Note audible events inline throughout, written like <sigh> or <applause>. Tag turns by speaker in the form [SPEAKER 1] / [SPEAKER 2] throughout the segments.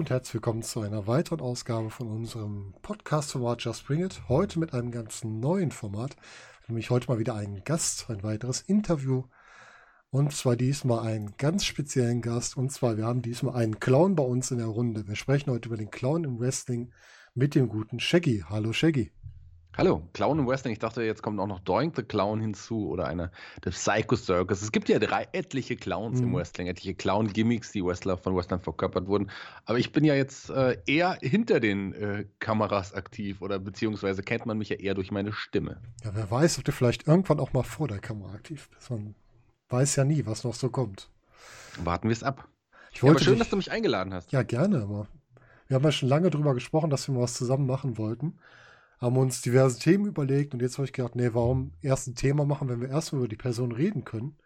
[SPEAKER 1] Und herzlich willkommen zu einer weiteren Ausgabe von unserem Podcast-Format Just Bring It. Heute mit einem ganz neuen Format, nämlich heute mal wieder einen Gast, ein weiteres Interview. Und zwar diesmal einen ganz speziellen Gast. Und zwar, wir haben diesmal einen Clown bei uns in der Runde. Wir sprechen heute über den Clown im Wrestling mit dem guten Shaggy. Hallo Shaggy.
[SPEAKER 2] Hallo, Clown im Wrestling. Ich dachte, jetzt kommt auch noch Doink the Clown hinzu oder einer der Psycho Circus. Es gibt ja drei etliche Clowns mhm. im Wrestling, etliche Clown-Gimmicks, die Wrestler von Wrestlern verkörpert wurden. Aber ich bin ja jetzt äh, eher hinter den äh, Kameras aktiv oder beziehungsweise kennt man mich ja eher durch meine Stimme.
[SPEAKER 1] Ja, wer weiß, ob du vielleicht irgendwann auch mal vor der Kamera aktiv bist. Man weiß ja nie, was noch so kommt.
[SPEAKER 2] Warten wir es ab.
[SPEAKER 1] Ich wollte ja, aber schön, dich, dass du mich eingeladen hast. Ja, gerne. Aber wir haben ja schon lange darüber gesprochen, dass wir mal was zusammen machen wollten haben uns diverse Themen überlegt und jetzt habe ich gedacht, nee, warum erst ein Thema machen, wenn wir erstmal über die Person reden können,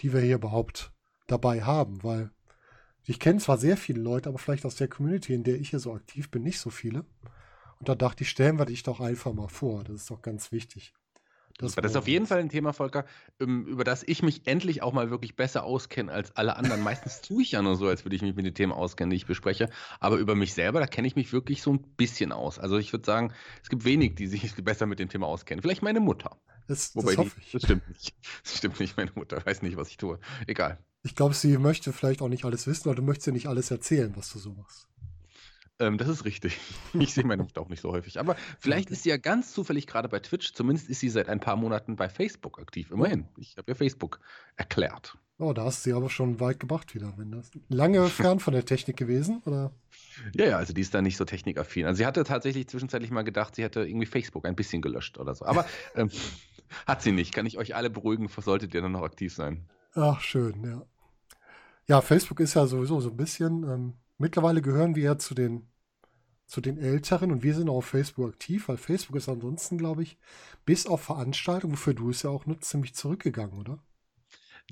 [SPEAKER 1] die wir hier überhaupt dabei haben, weil ich kenne zwar sehr viele Leute, aber vielleicht aus der Community, in der ich hier so aktiv bin, nicht so viele. Und da dachte ich, stellen wir dich doch einfach mal vor. Das ist doch ganz wichtig.
[SPEAKER 2] Das, das ist auf jeden Fall ein Thema, Volker, ähm, über das ich mich endlich auch mal wirklich besser auskenne als alle anderen. Meistens <laughs> tue ich ja nur so, als würde ich mich mit den Themen auskennen, die ich bespreche. Aber über mich selber, da kenne ich mich wirklich so ein bisschen aus. Also ich würde sagen, es gibt wenig, die sich <laughs> besser mit dem Thema auskennen. Vielleicht meine Mutter.
[SPEAKER 1] Das, Wobei das,
[SPEAKER 2] die, das stimmt nicht. Das stimmt nicht, meine Mutter weiß nicht, was ich tue. Egal.
[SPEAKER 1] Ich glaube, sie möchte vielleicht auch nicht alles wissen, oder du möchtest ja nicht alles erzählen, was du so machst.
[SPEAKER 2] Ähm, das ist richtig. <laughs> Ich sehe meine Mutter auch nicht so häufig. Aber vielleicht ist sie ja ganz zufällig gerade bei Twitch. Zumindest ist sie seit ein paar Monaten bei Facebook aktiv. Immerhin. Ich habe ihr Facebook erklärt.
[SPEAKER 1] Oh, da hast du sie aber schon weit gebracht wieder. Wenn das lange <laughs> fern von der Technik gewesen, oder?
[SPEAKER 2] Ja, ja, also die ist da nicht so technikaffin. Also sie hatte tatsächlich zwischenzeitlich mal gedacht, sie hätte irgendwie Facebook ein bisschen gelöscht oder so. Aber <laughs> ähm, hat sie nicht. Kann ich euch alle beruhigen, solltet ihr dann noch aktiv sein.
[SPEAKER 1] Ach, schön, ja. Ja, Facebook ist ja sowieso so ein bisschen. Ähm, mittlerweile gehören wir ja zu den zu den Älteren und wir sind auch auf Facebook aktiv, weil Facebook ist ansonsten, glaube ich, bis auf Veranstaltungen, wofür du es ja auch nutzt, ziemlich zurückgegangen, oder?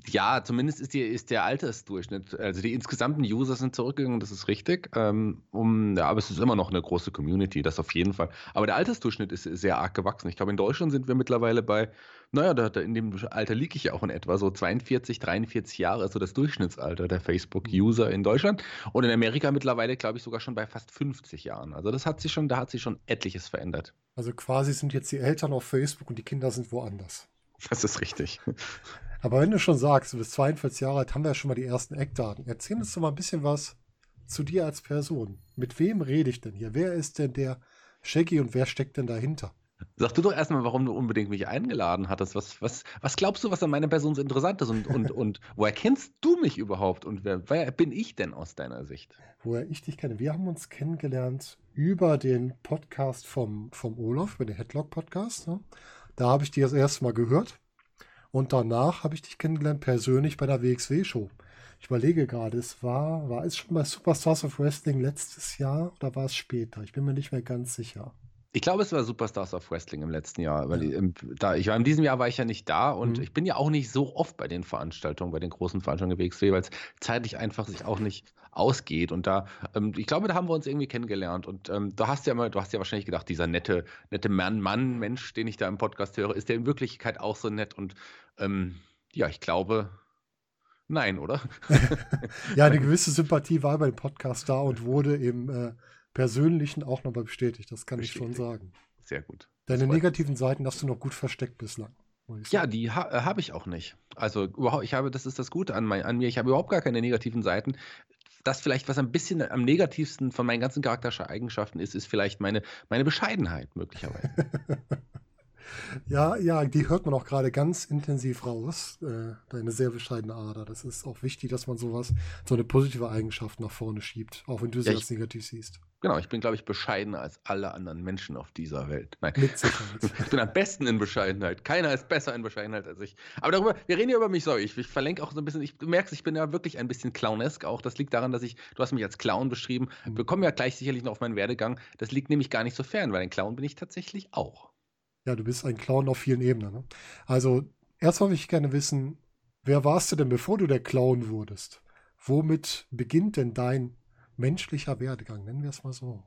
[SPEAKER 2] Ja, zumindest ist, die, ist der Altersdurchschnitt, also die insgesamten User sind zurückgegangen, das ist richtig. Ähm, um, ja, aber es ist immer noch eine große Community, das auf jeden Fall. Aber der Altersdurchschnitt ist sehr arg gewachsen. Ich glaube, in Deutschland sind wir mittlerweile bei, naja, da, da in dem Alter liege ich ja auch in etwa, so 42, 43 Jahre, also das Durchschnittsalter der Facebook-User in Deutschland. Und in Amerika mittlerweile, glaube ich, sogar schon bei fast 50 Jahren. Also das hat sich schon, da hat sich schon etliches verändert.
[SPEAKER 1] Also quasi sind jetzt die Eltern auf Facebook und die Kinder sind woanders.
[SPEAKER 2] Das ist richtig.
[SPEAKER 1] Aber wenn du schon sagst, du bist 42 Jahre alt, haben wir ja schon mal die ersten Eckdaten. Erzähl uns doch mal ein bisschen was zu dir als Person. Mit wem rede ich denn hier? Wer ist denn der Shaggy und wer steckt denn dahinter?
[SPEAKER 2] Sag du doch erstmal, warum du unbedingt mich eingeladen hattest. Was, was, was glaubst du, was an meiner Person so interessant ist? Und, und, und woher kennst du mich überhaupt? Und wer, wer bin ich denn aus deiner Sicht?
[SPEAKER 1] Woher ich dich kenne? Wir haben uns kennengelernt über den Podcast vom, vom Olaf, über den Headlock-Podcast. Ne? Da habe ich dir das erste Mal gehört. Und danach habe ich dich kennengelernt persönlich bei der WXW-Show. Ich überlege gerade, es war, war es schon bei Superstars of Wrestling letztes Jahr oder war es später? Ich bin mir nicht mehr ganz sicher.
[SPEAKER 2] Ich glaube, es war Superstars of Wrestling im letzten Jahr. Weil ja. ich, da, ich war, in diesem Jahr war ich ja nicht da und mhm. ich bin ja auch nicht so oft bei den Veranstaltungen, bei den großen Veranstaltungen WXW, weil es zeitlich einfach sich auch nicht ausgeht. Und da, ähm, ich glaube, da haben wir uns irgendwie kennengelernt. Und ähm, du hast ja immer, du hast ja wahrscheinlich gedacht, dieser nette, nette Mann, Mann, Mensch, den ich da im Podcast höre, ist der in Wirklichkeit auch so nett. Und ähm, ja, ich glaube, nein, oder? <laughs>
[SPEAKER 1] ja, eine gewisse Sympathie war bei dem Podcast da und wurde im äh, Persönlichen auch nochmal bestätigt. Das kann bestätigt. ich schon sagen.
[SPEAKER 2] Sehr gut.
[SPEAKER 1] Deine negativen Seiten hast du noch gut versteckt bislang.
[SPEAKER 2] Ja, die ha äh, habe ich auch nicht. Also überhaupt, ich habe, das ist das Gute an, mein, an mir. Ich habe überhaupt gar keine negativen Seiten. Das vielleicht, was ein bisschen am negativsten von meinen ganzen charakterischen Eigenschaften ist, ist vielleicht meine, meine Bescheidenheit möglicherweise. <laughs>
[SPEAKER 1] Ja, ja, die hört man auch gerade ganz intensiv raus. Äh, deine sehr bescheidene Ader. Das ist auch wichtig, dass man sowas, so eine positive Eigenschaft nach vorne schiebt, auch wenn du sie ja, als negativ siehst.
[SPEAKER 2] Genau, ich bin, glaube ich, bescheidener als alle anderen Menschen auf dieser Welt. Nein. Mit Sicherheit. <laughs> ich bin am besten in Bescheidenheit. Keiner ist besser in Bescheidenheit als ich. Aber darüber, wir reden ja über mich, sorry. Ich, ich verlenke auch so ein bisschen, ich, du merkst, ich bin ja wirklich ein bisschen clownesk auch. Das liegt daran, dass ich, du hast mich als Clown beschrieben. Mhm. Wir kommen ja gleich sicherlich noch auf meinen Werdegang. Das liegt nämlich gar nicht so fern, weil ein Clown bin ich tatsächlich auch.
[SPEAKER 1] Ja, du bist ein Clown auf vielen Ebenen. Ne? Also, erstmal würde ich gerne wissen, wer warst du denn, bevor du der Clown wurdest? Womit beginnt denn dein menschlicher Werdegang? Nennen wir es mal so.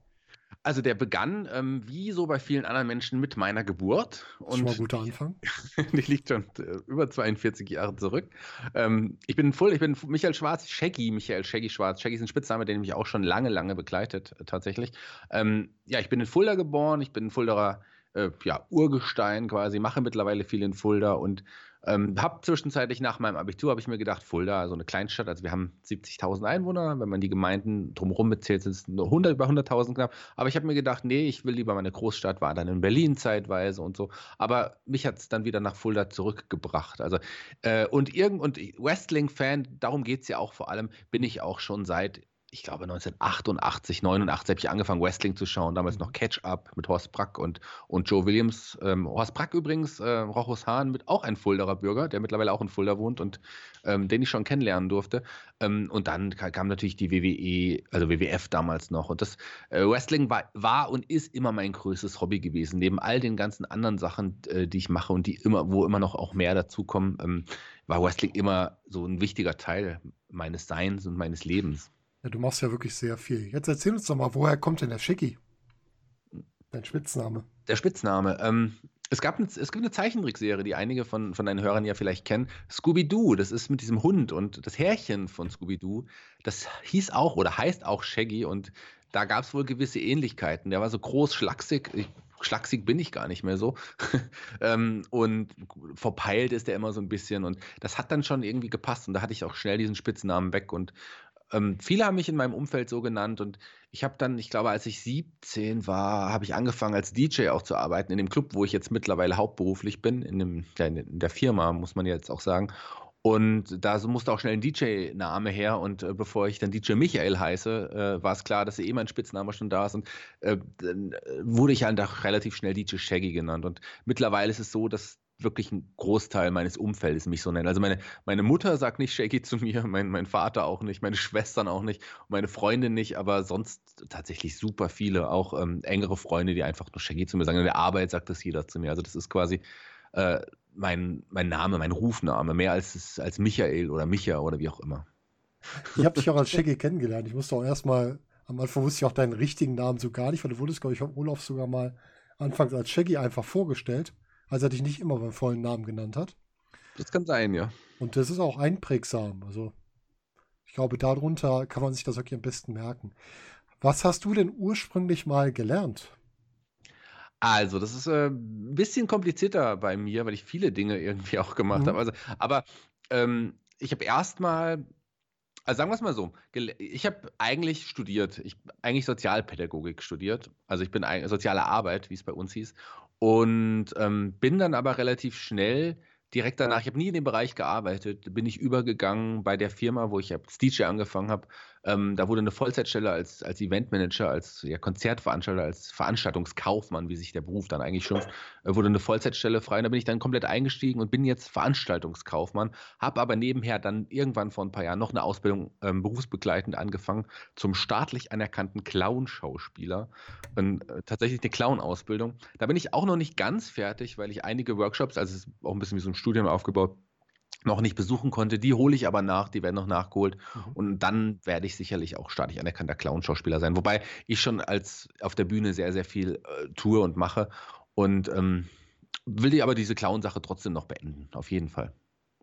[SPEAKER 2] Also der begann, ähm, wie so bei vielen anderen Menschen, mit meiner Geburt.
[SPEAKER 1] Und schon mal ein guter Anfang. <laughs>
[SPEAKER 2] die liegt schon äh, über 42 Jahre zurück. Ähm, ich bin voll, ich bin Michael Schwarz, Shaggy, Michael Shaggy Schwarz. Shaggy ist ein Spitzname, der mich auch schon lange, lange begleitet, äh, tatsächlich. Ähm, ja, ich bin in Fulda geboren, ich bin Fuldaer äh, ja, Urgestein quasi, mache mittlerweile viel in Fulda und ähm, habe zwischenzeitlich nach meinem Abitur, habe ich mir gedacht, Fulda, so eine Kleinstadt, also wir haben 70.000 Einwohner, wenn man die Gemeinden drumherum mitzählt, sind es nur 100, über 100.000 knapp. Aber ich habe mir gedacht, nee, ich will lieber meine Großstadt, war dann in Berlin zeitweise und so. Aber mich hat es dann wieder nach Fulda zurückgebracht. Also, äh, und irgend und Wrestling-Fan, darum geht es ja auch vor allem, bin ich auch schon seit ich glaube 1988, 89 habe ich angefangen, Wrestling zu schauen. Damals noch mhm. Catch-Up mit Horst Brack und, und Joe Williams. Ähm, Horst Brack übrigens, äh, Rochus Hahn, mit auch ein Fulderer Bürger, der mittlerweile auch in Fulda wohnt und ähm, den ich schon kennenlernen durfte. Ähm, und dann kam natürlich die WWE, also WWF damals noch. Und das äh, Wrestling war, war und ist immer mein größtes Hobby gewesen. Neben all den ganzen anderen Sachen, äh, die ich mache und die immer, wo immer noch auch mehr dazukommen, ähm, war Wrestling immer so ein wichtiger Teil meines Seins und meines Lebens.
[SPEAKER 1] Ja, du machst ja wirklich sehr viel. Jetzt erzähl uns doch mal, woher kommt denn der Schicki? Dein Spitzname.
[SPEAKER 2] Der Spitzname. Ähm, es, gab eine, es gibt eine Zeichentrickserie, die einige von, von deinen Hörern ja vielleicht kennen. Scooby-Doo, das ist mit diesem Hund und das Härchen von Scooby-Doo, das hieß auch oder heißt auch Shaggy und da gab es wohl gewisse Ähnlichkeiten. Der war so groß, schlaksig. Ich, schlaksig bin ich gar nicht mehr so. <laughs> ähm, und verpeilt ist der immer so ein bisschen. Und das hat dann schon irgendwie gepasst. Und da hatte ich auch schnell diesen Spitznamen weg. Und ähm, viele haben mich in meinem Umfeld so genannt und ich habe dann, ich glaube, als ich 17 war, habe ich angefangen als DJ auch zu arbeiten in dem Club, wo ich jetzt mittlerweile hauptberuflich bin, in, dem, in der Firma, muss man jetzt auch sagen. Und da musste auch schnell ein DJ-Name her. Und äh, bevor ich dann DJ Michael heiße, äh, war es klar, dass eh mein Spitzname schon da ist. Und äh, dann äh, wurde ich halt auch relativ schnell DJ Shaggy genannt. Und mittlerweile ist es so, dass wirklich ein Großteil meines Umfeldes mich so nennt. Also meine, meine Mutter sagt nicht Shaky zu mir, <laughs> mein, mein Vater auch nicht, meine Schwestern auch nicht, meine Freundin nicht, aber sonst tatsächlich super viele, auch ähm, engere Freunde, die einfach nur Shaky zu mir sagen. In der Arbeit sagt das jeder zu mir. Also das ist quasi äh, mein, mein Name, mein Rufname, mehr als, als Michael oder Micha oder wie auch immer.
[SPEAKER 1] Ich habe dich auch als Shaggy kennengelernt. Ich musste auch erstmal, am Anfang wusste ich auch deinen richtigen Namen so gar nicht, weil du wurdest, glaube ich, vom Olaf sogar mal anfangs als Shaggy einfach vorgestellt als er dich nicht immer beim vollen Namen genannt hat.
[SPEAKER 2] Das kann sein, ja.
[SPEAKER 1] Und das ist auch einprägsam. Also, ich glaube, darunter kann man sich das wirklich am besten merken. Was hast du denn ursprünglich mal gelernt?
[SPEAKER 2] Also, das ist äh, ein bisschen komplizierter bei mir, weil ich viele Dinge irgendwie <laughs> auch gemacht mhm. habe. Also, aber ähm, ich habe erstmal, also sagen wir es mal so, ich habe eigentlich studiert, ich eigentlich Sozialpädagogik studiert. Also ich bin soziale Arbeit, wie es bei uns hieß. Und ähm, bin dann aber relativ schnell direkt danach, ich habe nie in dem Bereich gearbeitet, bin ich übergegangen bei der Firma, wo ich als DJ angefangen habe. Ähm, da wurde eine Vollzeitstelle als, als Eventmanager, als ja, Konzertveranstalter, als Veranstaltungskaufmann, wie sich der Beruf dann eigentlich schimpft, äh, wurde eine Vollzeitstelle frei. Und da bin ich dann komplett eingestiegen und bin jetzt Veranstaltungskaufmann, habe aber nebenher dann irgendwann vor ein paar Jahren noch eine Ausbildung ähm, berufsbegleitend angefangen zum staatlich anerkannten Clown-Schauspieler. Und, äh, tatsächlich eine Clown-Ausbildung. Da bin ich auch noch nicht ganz fertig, weil ich einige Workshops, also es ist auch ein bisschen wie so ein Studium aufgebaut, noch nicht besuchen konnte. Die hole ich aber nach, die werden noch nachgeholt. Mhm. Und dann werde ich sicherlich auch staatlich anerkannter Clown-Schauspieler sein. Wobei ich schon als auf der Bühne sehr, sehr viel äh, tue und mache. Und ähm, will die aber diese Clown-Sache trotzdem noch beenden, auf jeden Fall.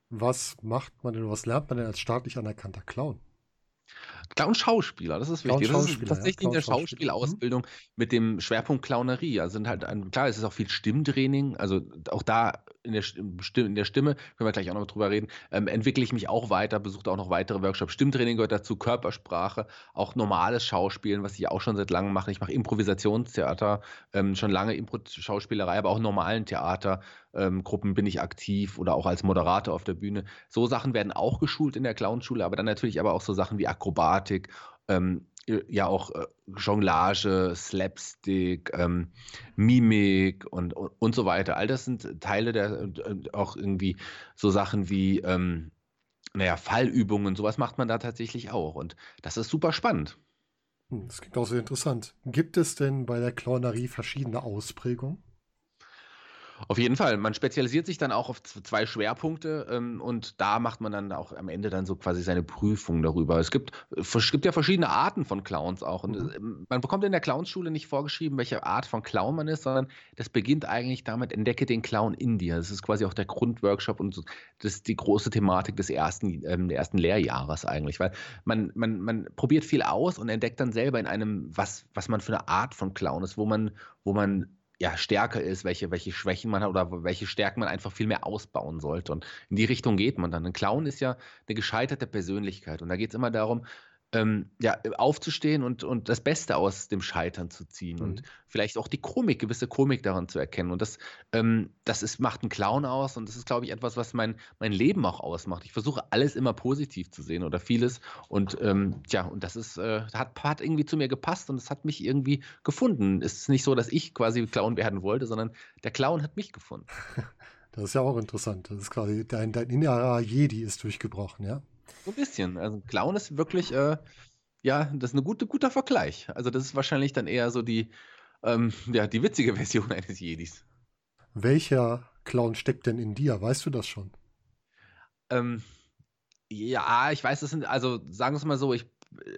[SPEAKER 1] Was macht man denn, was lernt man denn als staatlich anerkannter Clown?
[SPEAKER 2] Clown-Schauspieler, das ist wichtig. Das ist tatsächlich ja, eine Schauspielausbildung mhm. mit dem Schwerpunkt Clownerie. Also sind halt, ein, klar, es ist auch viel Stimmtraining. Also auch da in der, in der Stimme, können wir gleich auch noch drüber reden, ähm, entwickle ich mich auch weiter, besuche auch noch weitere Workshops. Stimmtraining gehört dazu, Körpersprache, auch normales Schauspielen, was ich auch schon seit langem mache. Ich mache Improvisationstheater, ähm, schon lange Impro-Schauspielerei, aber auch normalen Theatergruppen ähm, bin ich aktiv oder auch als Moderator auf der Bühne. So Sachen werden auch geschult in der Clownschule, aber dann natürlich aber auch so Sachen wie Akrobatik, ähm, ja auch äh, Jonglage, Slapstick, ähm, Mimik und, und, und, so weiter. All das sind Teile der und, auch irgendwie so Sachen wie, ähm, naja, Fallübungen, sowas macht man da tatsächlich auch. Und das ist super spannend.
[SPEAKER 1] Hm, das klingt auch sehr interessant. Gibt es denn bei der Clownerie verschiedene Ausprägungen?
[SPEAKER 2] Auf jeden Fall. Man spezialisiert sich dann auch auf zwei Schwerpunkte ähm, und da macht man dann auch am Ende dann so quasi seine Prüfung darüber. Es gibt, es gibt ja verschiedene Arten von Clowns auch. Und mhm. Ähm, man bekommt in der Clownschule nicht vorgeschrieben, welche Art von Clown man ist, sondern das beginnt eigentlich damit, entdecke den Clown in dir. Das ist quasi auch der Grundworkshop und das ist die große Thematik des ersten, ähm, ersten Lehrjahres eigentlich. Weil man, man, man probiert viel aus und entdeckt dann selber in einem, was, was man für eine Art von Clown ist, wo man, wo man ja, stärker ist, welche, welche Schwächen man hat oder welche Stärken man einfach viel mehr ausbauen sollte. Und in die Richtung geht man dann. Ein Clown ist ja eine gescheiterte Persönlichkeit. Und da geht es immer darum, ähm, ja, aufzustehen und, und das Beste aus dem Scheitern zu ziehen mhm. und vielleicht auch die Komik, gewisse Komik daran zu erkennen. Und das, ähm, das ist, macht einen Clown aus und das ist, glaube ich, etwas, was mein, mein Leben auch ausmacht. Ich versuche alles immer positiv zu sehen oder vieles. Und ähm, ja, und das ist, äh, hat, hat irgendwie zu mir gepasst und es hat mich irgendwie gefunden. Es ist nicht so, dass ich quasi Clown werden wollte, sondern der Clown hat mich gefunden. <laughs>
[SPEAKER 1] Das ist ja auch interessant. Das ist quasi dein, dein innerer Jedi ist durchgebrochen, ja?
[SPEAKER 2] So ein bisschen. Also Clown ist wirklich, äh, ja, das ist ein gute, guter Vergleich. Also das ist wahrscheinlich dann eher so die, ähm, ja, die witzige <laughs> Version eines Jedis.
[SPEAKER 1] Welcher Clown steckt denn in dir? Weißt du das schon?
[SPEAKER 2] Ähm, ja, ich weiß, das sind, also sagen wir es mal so, ich,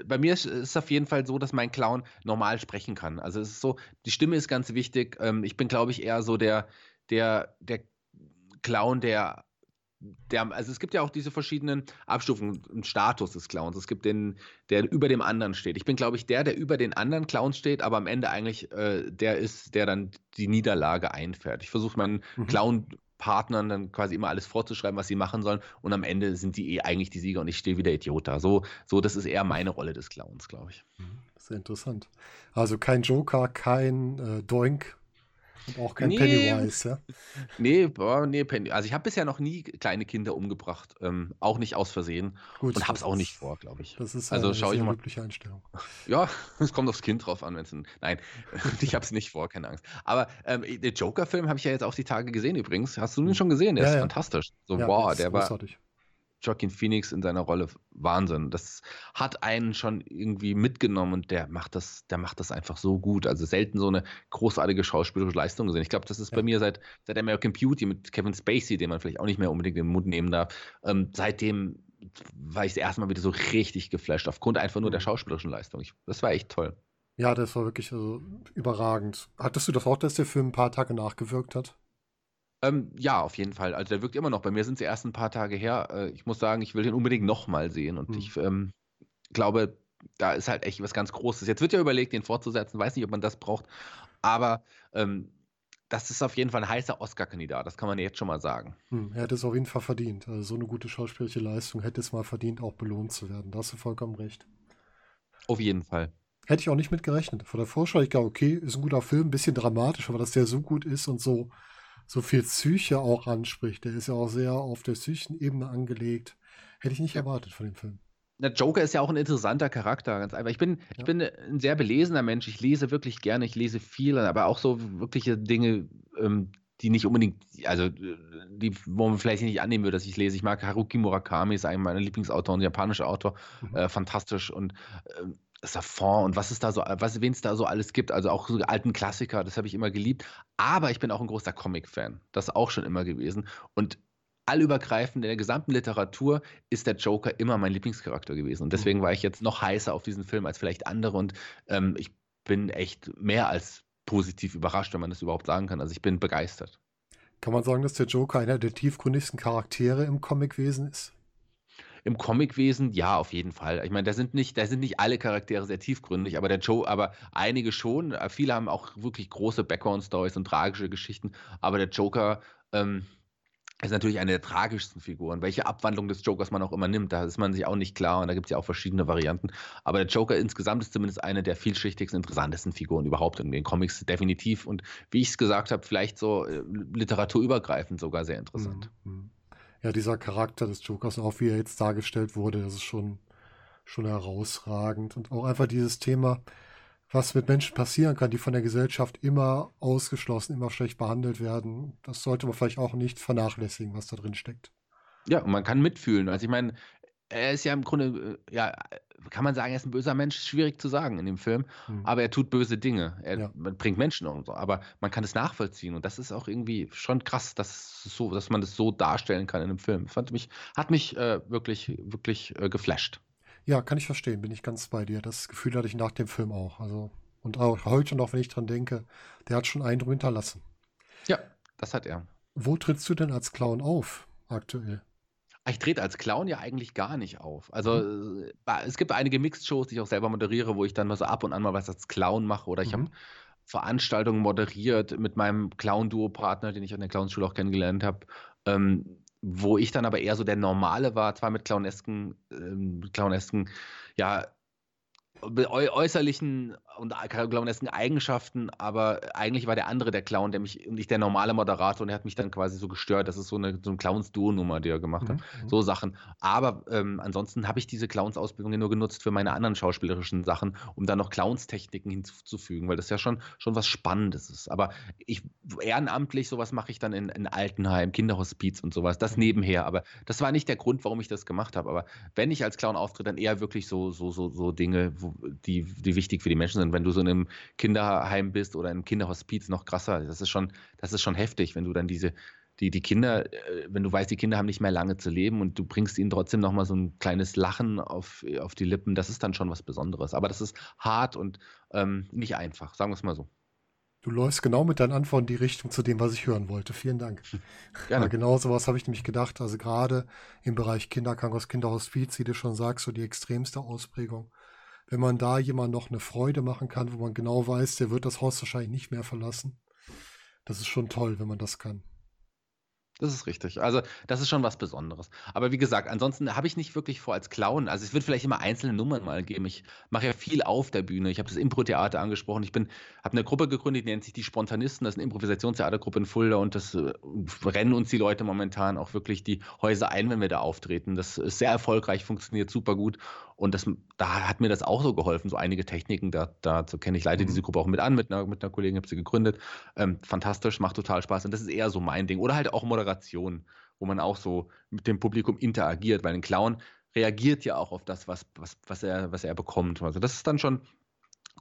[SPEAKER 2] bei mir ist es auf jeden Fall so, dass mein Clown normal sprechen kann. Also es ist so, die Stimme ist ganz wichtig. Ähm, ich bin, glaube ich, eher so der, der, der Clown, der der, also es gibt ja auch diese verschiedenen Abstufungen und Status des Clowns. Es gibt den, der über dem anderen steht. Ich bin, glaube ich, der, der über den anderen Clowns steht, aber am Ende eigentlich äh, der ist, der dann die Niederlage einfährt. Ich versuche meinen mhm. Clown-Partnern dann quasi immer alles vorzuschreiben, was sie machen sollen, und am Ende sind die eh eigentlich die Sieger und ich stehe wie der Idiot da. So, so, das ist eher meine Rolle des Clowns, glaube ich.
[SPEAKER 1] Mhm. Sehr interessant. Also kein Joker, kein äh, Doink, und auch kein nee, Pennywise, ja?
[SPEAKER 2] Nee, boah, nee Penny. Also ich habe bisher noch nie kleine Kinder umgebracht. Ähm, auch nicht aus Versehen. Gut, und habe es auch nicht vor, glaube ich.
[SPEAKER 1] Das ist also, eine sehr mal. übliche Einstellung. <laughs>
[SPEAKER 2] Ja, es kommt aufs Kind drauf an, wenn es ein. Nein, <laughs> ich habe es nicht vor, keine Angst. Aber ähm, den Joker-Film habe ich ja jetzt auch die Tage gesehen übrigens. Hast du den schon gesehen? Der ja, ist ja. fantastisch. So, wow, der war. Joaquin Phoenix in seiner Rolle Wahnsinn. Das hat einen schon irgendwie mitgenommen und der macht das, der macht das einfach so gut. Also selten so eine großartige schauspielerische Leistung gesehen. Ich glaube, das ist ja. bei mir seit, seit American Beauty mit Kevin Spacey, den man vielleicht auch nicht mehr unbedingt in den Mund nehmen darf. Ähm, seitdem war ich das erste Mal wieder so richtig geflasht, aufgrund einfach nur der mhm. schauspielerischen Leistung. Ich, das war echt toll.
[SPEAKER 1] Ja, das war wirklich also, überragend. Hattest du das auch, dass der Film ein paar Tage nachgewirkt hat?
[SPEAKER 2] Ähm, ja, auf jeden Fall. Also der wirkt immer noch. Bei mir sind sie erst ein paar Tage her. Äh, ich muss sagen, ich will den unbedingt nochmal sehen. Und mhm. ich ähm, glaube, da ist halt echt was ganz Großes. Jetzt wird ja überlegt, den fortzusetzen. Weiß nicht, ob man das braucht. Aber ähm, das ist auf jeden Fall ein heißer Oscar-Kandidat. Das kann man jetzt schon mal sagen.
[SPEAKER 1] Hm, er hätte es auf jeden Fall verdient. Also so eine gute schauspielerische Leistung hätte es mal verdient, auch belohnt zu werden. Da hast du vollkommen recht.
[SPEAKER 2] Auf jeden Fall.
[SPEAKER 1] Hätte ich auch nicht mit gerechnet. Vor der Vorschau, ich glaube, okay, ist ein guter Film, ein bisschen dramatisch, aber dass der so gut ist und so so viel Psyche auch anspricht. Der ist ja auch sehr auf der psychischen Ebene angelegt. Hätte ich nicht erwartet von dem Film.
[SPEAKER 2] Der Joker ist ja auch ein interessanter Charakter, ganz einfach. Ich bin, ja. ich bin ein sehr belesener Mensch. Ich lese wirklich gerne, ich lese viel, aber auch so wirkliche Dinge, ähm, die nicht unbedingt, also die, wo man vielleicht nicht annehmen würde, dass ich lese. Ich mag Haruki Murakami, ist einer meiner Lieblingsautoren, japanischer Autor, mhm. äh, fantastisch und äh, Safon und was es da so, was wen es da so alles gibt, also auch so alten Klassiker, das habe ich immer geliebt. Aber ich bin auch ein großer Comic-Fan, das auch schon immer gewesen. Und allübergreifend in der gesamten Literatur ist der Joker immer mein Lieblingscharakter gewesen. Und deswegen war ich jetzt noch heißer auf diesen Film als vielleicht andere. Und ähm, ich bin echt mehr als positiv überrascht, wenn man das überhaupt sagen kann. Also ich bin begeistert.
[SPEAKER 1] Kann man sagen, dass der Joker einer der tiefgründigsten Charaktere im Comicwesen ist?
[SPEAKER 2] Im Comicwesen, ja, auf jeden Fall. Ich meine, da sind nicht, da sind nicht alle Charaktere sehr tiefgründig, aber der Joe, aber einige schon. Viele haben auch wirklich große Background-Stories und tragische Geschichten. Aber der Joker ähm, ist natürlich eine der tragischsten Figuren. Welche Abwandlung des Jokers man auch immer nimmt, da ist man sich auch nicht klar und da gibt es ja auch verschiedene Varianten. Aber der Joker insgesamt ist zumindest eine der vielschichtigsten, interessantesten Figuren überhaupt in den Comics, definitiv. Und wie ich es gesagt habe, vielleicht so äh, literaturübergreifend sogar sehr interessant. Mhm.
[SPEAKER 1] Ja, dieser Charakter des Jokers, auch wie er jetzt dargestellt wurde, das ist schon, schon herausragend. Und auch einfach dieses Thema, was mit Menschen passieren kann, die von der Gesellschaft immer ausgeschlossen, immer schlecht behandelt werden. Das sollte man vielleicht auch nicht vernachlässigen, was da drin steckt.
[SPEAKER 2] Ja, und man kann mitfühlen. Also ich meine, er ist ja im Grunde, äh, ja, kann man sagen, er ist ein böser Mensch, schwierig zu sagen in dem Film, mhm. aber er tut böse Dinge. Er ja. bringt Menschen um so, aber man kann es nachvollziehen und das ist auch irgendwie schon krass, dass, so, dass man das so darstellen kann in einem Film. Fand mich, hat mich äh, wirklich, wirklich äh, geflasht.
[SPEAKER 1] Ja, kann ich verstehen, bin ich ganz bei dir. Das Gefühl hatte ich nach dem Film auch. Also, und auch heute noch, wenn ich dran denke, der hat schon Eindruck hinterlassen.
[SPEAKER 2] Ja, das hat er.
[SPEAKER 1] Wo trittst du denn als Clown auf aktuell?
[SPEAKER 2] Ich trete als Clown ja eigentlich gar nicht auf. Also mhm. Äh, es gibt einige Mixed-Shows, die ich auch selber moderiere, wo ich dann mal so ab und an mal was als Clown mache oder ich mhm. habe Veranstaltungen moderiert mit meinem Clown-Duo-Partner, den ich an der Clownschule auch kennengelernt habe, ähm, wo ich dann aber eher so der Normale war, zwar mit clownesken, ähm, clownesken ja, äußerlichen und clownesken Eigenschaften, aber eigentlich war der andere der Clown, der mich, und nicht der normale Moderator, und er hat mich dann quasi so gestört. Das ist so eine, so eine Clowns-Duo-Nummer, die er gemacht mhm. hat. Mhm. So Sachen. Aber ähm, ansonsten habe ich diese Clowns-Ausbildung nur genutzt für meine anderen schauspielerischen Sachen, um dann noch Clowns-Techniken hinzuzufügen, weil das ja schon, schon was Spannendes ist. Aber ich ehrenamtlich, sowas mache ich dann in, in Altenheim, Kinderhospiz und sowas, das mhm. nebenher. Aber das war nicht der Grund, warum ich das gemacht habe. Aber wenn ich als Clown auftritt, dann eher wirklich so, so, so, so Dinge, wo, die, die wichtig für die Menschen sind. Wenn du so in einem Kinderheim bist oder im Kinderhospiz, noch krasser. Das ist schon, das ist schon heftig, wenn du dann diese, die, die Kinder, äh, wenn du weißt, die Kinder haben nicht mehr lange zu leben und du bringst ihnen trotzdem nochmal so ein kleines Lachen auf, auf die Lippen, das ist dann schon was Besonderes. Aber das ist hart und ähm, nicht einfach, sagen wir es mal so.
[SPEAKER 1] Du läufst genau mit deinen Antworten in die Richtung zu dem, was ich hören wollte. Vielen Dank. <laughs> Gerne. Ja, genau sowas habe ich nämlich gedacht. Also gerade im Bereich Kinderkrankenhaus, Kinderhospiz, wie du schon sagst, so die extremste Ausprägung wenn man da jemand noch eine Freude machen kann, wo man genau weiß, der wird das Haus wahrscheinlich nicht mehr verlassen. Das ist schon toll, wenn man das kann.
[SPEAKER 2] Das ist richtig. Also, das ist schon was Besonderes. Aber wie gesagt, ansonsten habe ich nicht wirklich vor als Clown. Also, es wird vielleicht immer einzelne Nummern mal geben. Ich mache ja viel auf der Bühne. Ich habe das Impro-Theater angesprochen. Ich bin, habe eine Gruppe gegründet, die nennt sich die Spontanisten. Das ist eine Improvisationstheatergruppe in Fulda und das äh, rennen uns die Leute momentan auch wirklich die Häuser ein, wenn wir da auftreten. Das ist sehr erfolgreich, funktioniert super gut. Und das, da hat mir das auch so geholfen, so einige Techniken da, da zu kennen. Ich leite mhm. diese Gruppe auch mit an, mit einer, mit einer Kollegin, habe sie gegründet. Ähm, fantastisch, macht total Spaß. Und das ist eher so mein Ding. Oder halt auch Moderation, wo man auch so mit dem Publikum interagiert, weil ein Clown reagiert ja auch auf das, was, was, was, er, was er bekommt. Also das ist dann schon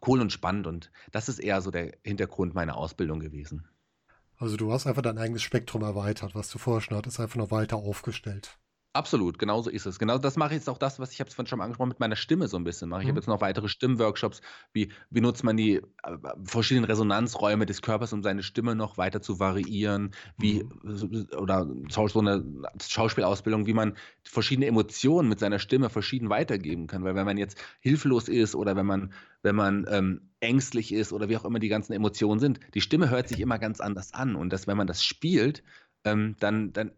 [SPEAKER 2] cool und spannend und das ist eher so der Hintergrund meiner Ausbildung gewesen.
[SPEAKER 1] Also du hast einfach dein eigenes Spektrum erweitert, was du vorher schon hattest, einfach noch weiter aufgestellt.
[SPEAKER 2] Absolut, genau so ist es. Genau das mache ich jetzt auch das, was ich habe es schon angesprochen mit meiner Stimme so ein bisschen mache. Ich mhm. habe jetzt noch weitere Stimmworkshops, wie wie nutzt man die äh, verschiedenen Resonanzräume des Körpers, um seine Stimme noch weiter zu variieren, wie mhm. oder so eine Schauspielausbildung, wie man verschiedene Emotionen mit seiner Stimme verschieden weitergeben kann. Weil wenn man jetzt hilflos ist oder wenn man, wenn man ähm, ängstlich ist oder wie auch immer die ganzen Emotionen sind, die Stimme hört sich immer ganz anders an. Und dass, wenn man das spielt, ähm, dann, dann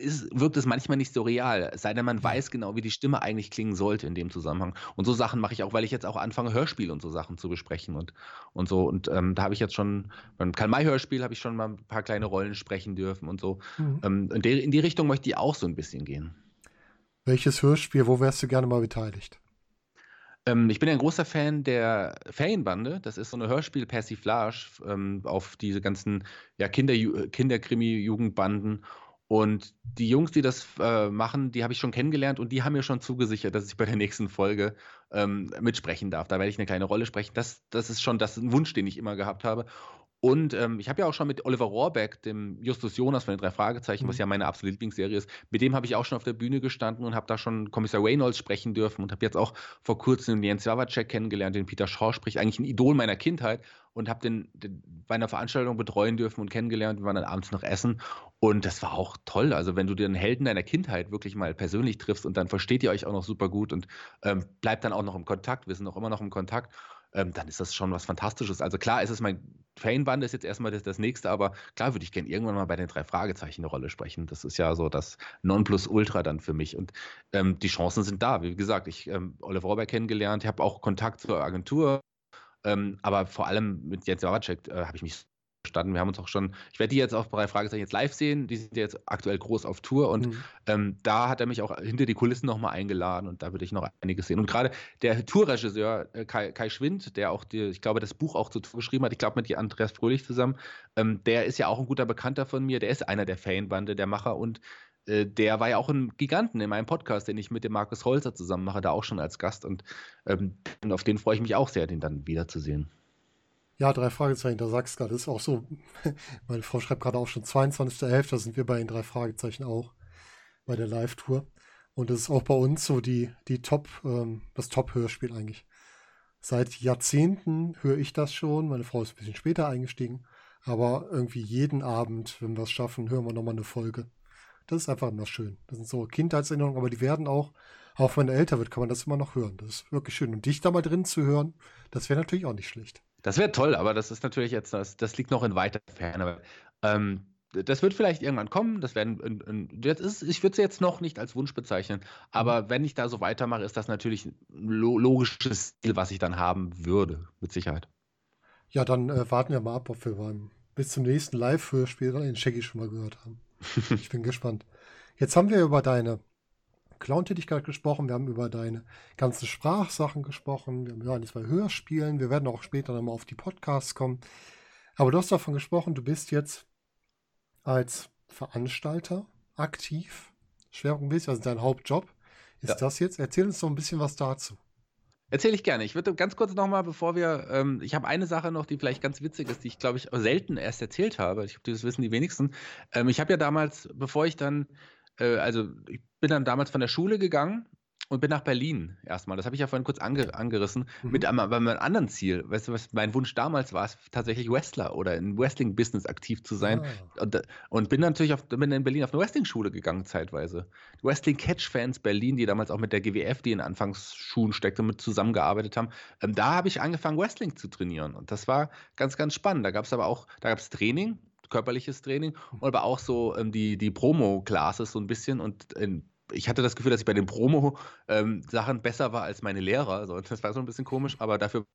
[SPEAKER 2] ist, wirkt es manchmal nicht so real, es sei denn, man weiß genau, wie die Stimme eigentlich klingen sollte in dem Zusammenhang. Und so Sachen mache ich auch, weil ich jetzt auch anfange, Hörspiele und so Sachen zu besprechen und, und so. Und ähm, da habe ich jetzt schon, beim Karl-May-Hörspiel habe ich schon mal ein paar kleine Rollen sprechen dürfen und so. Mhm. Ähm, in, die, in die Richtung möchte ich auch so ein bisschen gehen.
[SPEAKER 1] Welches Hörspiel, wo wärst du gerne mal beteiligt?
[SPEAKER 2] Ähm, ich bin ein großer Fan der Ferienbande. Das ist so eine Hörspiel-Persiflage ähm, auf diese ganzen ja, Kinder, Kinderkrimi-Jugendbanden. Und die Jungs, die das äh, machen, die habe ich schon kennengelernt und die haben mir schon zugesichert, dass ich bei der nächsten Folge ähm, mitsprechen darf. Da werde ich eine kleine Rolle sprechen. Das, das ist schon das ein Wunsch, den ich immer gehabt habe. Und ähm, ich habe ja auch schon mit Oliver Rohrbeck, dem Justus Jonas von den drei Fragezeichen, mhm. was ja meine absolute Lieblingsserie ist, mit dem habe ich auch schon auf der Bühne gestanden und habe da schon Kommissar Reynolds sprechen dürfen und habe jetzt auch vor kurzem Jens Wawacek kennengelernt, den Peter Shaw spricht, eigentlich ein Idol meiner Kindheit und habe den, den, bei einer Veranstaltung betreuen dürfen und kennengelernt. Wir waren dann abends noch essen und das war auch toll. Also wenn du den Helden deiner Kindheit wirklich mal persönlich triffst und dann versteht ihr euch auch noch super gut und ähm, bleibt dann auch noch im Kontakt, wir sind auch immer noch im Kontakt ähm, dann ist das schon was Fantastisches. Also klar, ist es mein Fanband ist jetzt erstmal das, das nächste, aber klar würde ich gerne irgendwann mal bei den drei Fragezeichen eine Rolle sprechen. Das ist ja so das Nonplusultra dann für mich. Und ähm, die Chancen sind da. Wie gesagt, ich ähm, Oliver Robert kennengelernt, habe auch Kontakt zur Agentur, ähm, aber vor allem mit Jens Wawacek äh, habe ich mich verstanden. Wir haben uns auch schon, ich werde die jetzt auf drei Fragezeichen jetzt live sehen, die sind jetzt aktuell groß auf Tour und mhm. ähm, da hat er mich auch hinter die Kulissen nochmal eingeladen und da würde ich noch einiges sehen. Und gerade der Tourregisseur äh, Kai, Kai, Schwind, der auch, die, ich glaube, das Buch auch zu geschrieben hat, ich glaube mit Andreas Fröhlich zusammen, ähm, der ist ja auch ein guter Bekannter von mir, der ist einer der Fanbande, der Macher und äh, der war ja auch ein Giganten in meinem Podcast, den ich mit dem Markus Holzer zusammen mache, da auch schon als Gast. Und ähm, auf den freue ich mich auch sehr, den dann wiederzusehen.
[SPEAKER 1] Ja, drei Fragezeichen, da sagst du gerade, das ist auch so. <laughs> Meine Frau schreibt gerade auch schon 22.11., da sind wir bei den drei Fragezeichen auch, bei der Live-Tour. Und das ist auch bei uns so die, die Top, ähm, das Top-Hörspiel eigentlich. Seit Jahrzehnten höre ich das schon. Meine Frau ist ein bisschen später eingestiegen. Aber irgendwie jeden Abend, wenn wir es schaffen, hören wir nochmal eine Folge. Das ist einfach immer schön. Das sind so Kindheitserinnerungen, aber die werden auch, auch wenn er älter wird, kann man das immer noch hören. Das ist wirklich schön. Und dich da mal drin zu hören, das wäre natürlich auch nicht schlecht.
[SPEAKER 2] Das wäre toll, aber das ist natürlich jetzt, das, das liegt noch in weiter Ferne. Ähm, das wird vielleicht irgendwann kommen. Das werden, das ist, ich würde es jetzt noch nicht als Wunsch bezeichnen, aber mhm. wenn ich da so weitermache, ist das natürlich ein logisches Ziel, was ich dann haben würde, mit Sicherheit.
[SPEAKER 1] Ja, dann äh, warten wir mal ab, ob wir beim bis zum nächsten Live-Hörspiel den Shaggy schon mal gehört haben. <laughs> ich bin gespannt. Jetzt haben wir über deine Clown-Tätigkeit gesprochen, wir haben über deine ganzen Sprachsachen gesprochen, wir haben über zwei Hörspielen, wir werden auch später nochmal auf die Podcasts kommen. Aber du hast davon gesprochen, du bist jetzt als Veranstalter aktiv. Schwerpunkt also dein Hauptjob ist ja. das jetzt. Erzähl uns doch ein bisschen was dazu.
[SPEAKER 2] Erzähle ich gerne. Ich würde ganz kurz nochmal, bevor wir, ähm, ich habe eine Sache noch, die vielleicht ganz witzig ist, die ich glaube ich selten erst erzählt habe. Ich glaube, das wissen die wenigsten. Ähm, ich habe ja damals, bevor ich dann, äh, also ich bin dann damals von der Schule gegangen und bin nach Berlin erstmal. Das habe ich ja vorhin kurz ange angerissen. Mhm. Mit, einem, einem anderen Ziel. Weißt du, was mein Wunsch damals war, tatsächlich Wrestler oder im Wrestling-Business aktiv zu sein. Ah. Und, und, bin natürlich auf, bin in Berlin auf eine Wrestling-Schule gegangen, zeitweise. Wrestling-Catch-Fans Berlin, die damals auch mit der GWF, die in Anfangsschulen steckte, mit zusammengearbeitet haben. Ähm, da habe ich angefangen, Wrestling zu trainieren. Und das war ganz, ganz spannend. Da gab es aber auch, da gab es Training, körperliches Training, aber auch so ähm, die, die Promo-Classes so ein bisschen. Und in ich hatte das Gefühl, dass ich bei den Promo-Sachen ähm, besser war als meine Lehrer. So, <laughs> das war so ein bisschen komisch, aber dafür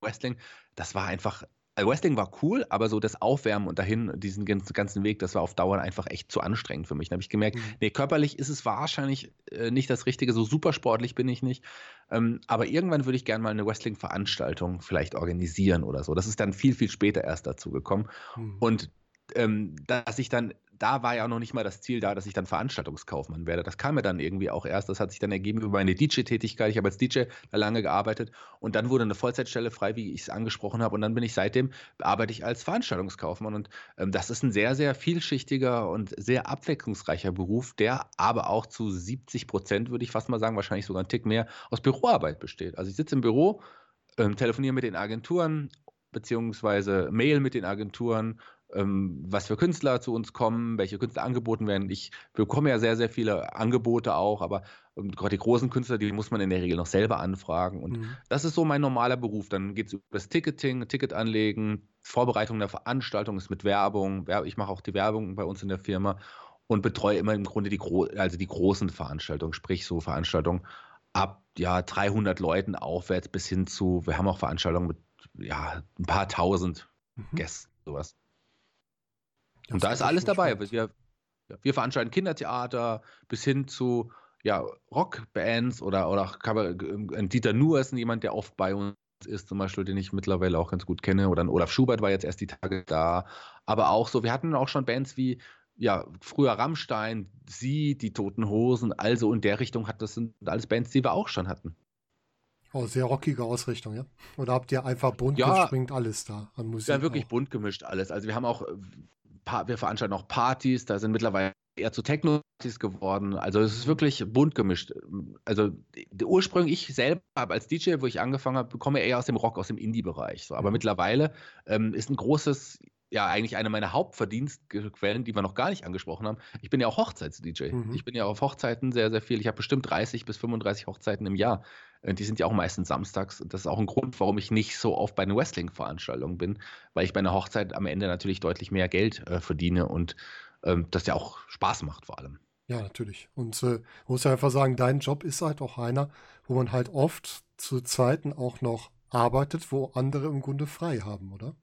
[SPEAKER 2] Wrestling, das war einfach. Also Wrestling war cool, aber so das Aufwärmen und dahin, diesen ganzen Weg, das war auf Dauer einfach echt zu anstrengend für mich. Da habe ich gemerkt, mhm. nee, körperlich ist es wahrscheinlich äh, nicht das Richtige, so super sportlich bin ich nicht. Ähm, aber irgendwann würde ich gerne mal eine Wrestling-Veranstaltung vielleicht organisieren oder so. Das ist dann viel, viel später erst dazu gekommen. Mhm. Und ähm, dass ich dann da war ja noch nicht mal das Ziel da, dass ich dann Veranstaltungskaufmann werde. Das kam mir dann irgendwie auch erst. Das hat sich dann ergeben über meine DJ-Tätigkeit. Ich habe als DJ da lange gearbeitet und dann wurde eine Vollzeitstelle frei, wie ich es angesprochen habe. Und dann bin ich seitdem, arbeite ich als Veranstaltungskaufmann. Und ähm, das ist ein sehr, sehr vielschichtiger und sehr abwechslungsreicher Beruf, der aber auch zu 70 Prozent, würde ich fast mal sagen, wahrscheinlich sogar einen Tick mehr, aus Büroarbeit besteht. Also ich sitze im Büro, ähm, telefoniere mit den Agenturen, beziehungsweise Mail mit den Agenturen, ähm, was für Künstler zu uns kommen, welche Künstler angeboten werden. Ich bekomme ja sehr, sehr viele Angebote auch, aber ähm, gerade die großen Künstler, die muss man in der Regel noch selber anfragen. Und mhm. das ist so mein normaler Beruf. Dann geht es über das Ticketing, Ticket anlegen, Vorbereitung der Veranstaltung ist mit Werbung. Ich mache auch die Werbung bei uns in der Firma und betreue immer im Grunde die, also die großen Veranstaltungen, sprich so Veranstaltungen ab ja, 300 Leuten aufwärts bis hin zu, wir haben auch Veranstaltungen mit ja, ein paar tausend mhm. Gästen, sowas. Und da ist alles dabei. Wir, wir veranstalten Kindertheater bis hin zu ja, Rockbands oder, oder ähm, Dieter Nuhr ist jemand, der oft bei uns ist, zum Beispiel, den ich mittlerweile auch ganz gut kenne. Oder Olaf Schubert war jetzt erst die Tage da. Aber auch so, wir hatten auch schon Bands wie, ja, früher Rammstein, Sie, die Toten Hosen, also in der Richtung hat das sind alles Bands, die wir auch schon hatten.
[SPEAKER 1] Oh, sehr rockige Ausrichtung, ja? Oder habt ihr einfach bunt ja, springt alles da
[SPEAKER 2] an Musik? Ja, wirklich auch? bunt gemischt alles. Also wir haben auch wir veranstalten auch Partys, da sind mittlerweile eher zu Techno-Partys geworden. Also es ist wirklich bunt gemischt. Also ursprünglich ich selber habe als DJ, wo ich angefangen habe, bekomme eher aus dem Rock, aus dem Indie-Bereich. So. Aber mhm. mittlerweile ähm, ist ein großes, ja eigentlich eine meiner Hauptverdienstquellen, die wir noch gar nicht angesprochen haben. Ich bin ja auch Hochzeits-DJ. Mhm. Ich bin ja auf Hochzeiten sehr, sehr viel. Ich habe bestimmt 30 bis 35 Hochzeiten im Jahr. Äh, die sind ja auch meistens samstags. Das ist auch ein Grund, warum ich nicht so oft bei den Wrestling-Veranstaltungen bin, weil ich bei einer Hochzeit am Ende natürlich deutlich mehr Geld äh, verdiene und ähm, das ja auch Spaß macht vor allem.
[SPEAKER 1] Ja, natürlich. Und äh, muss ja einfach sagen, dein Job ist halt auch einer, wo man halt oft zu Zeiten auch noch arbeitet, wo andere im Grunde frei haben, oder?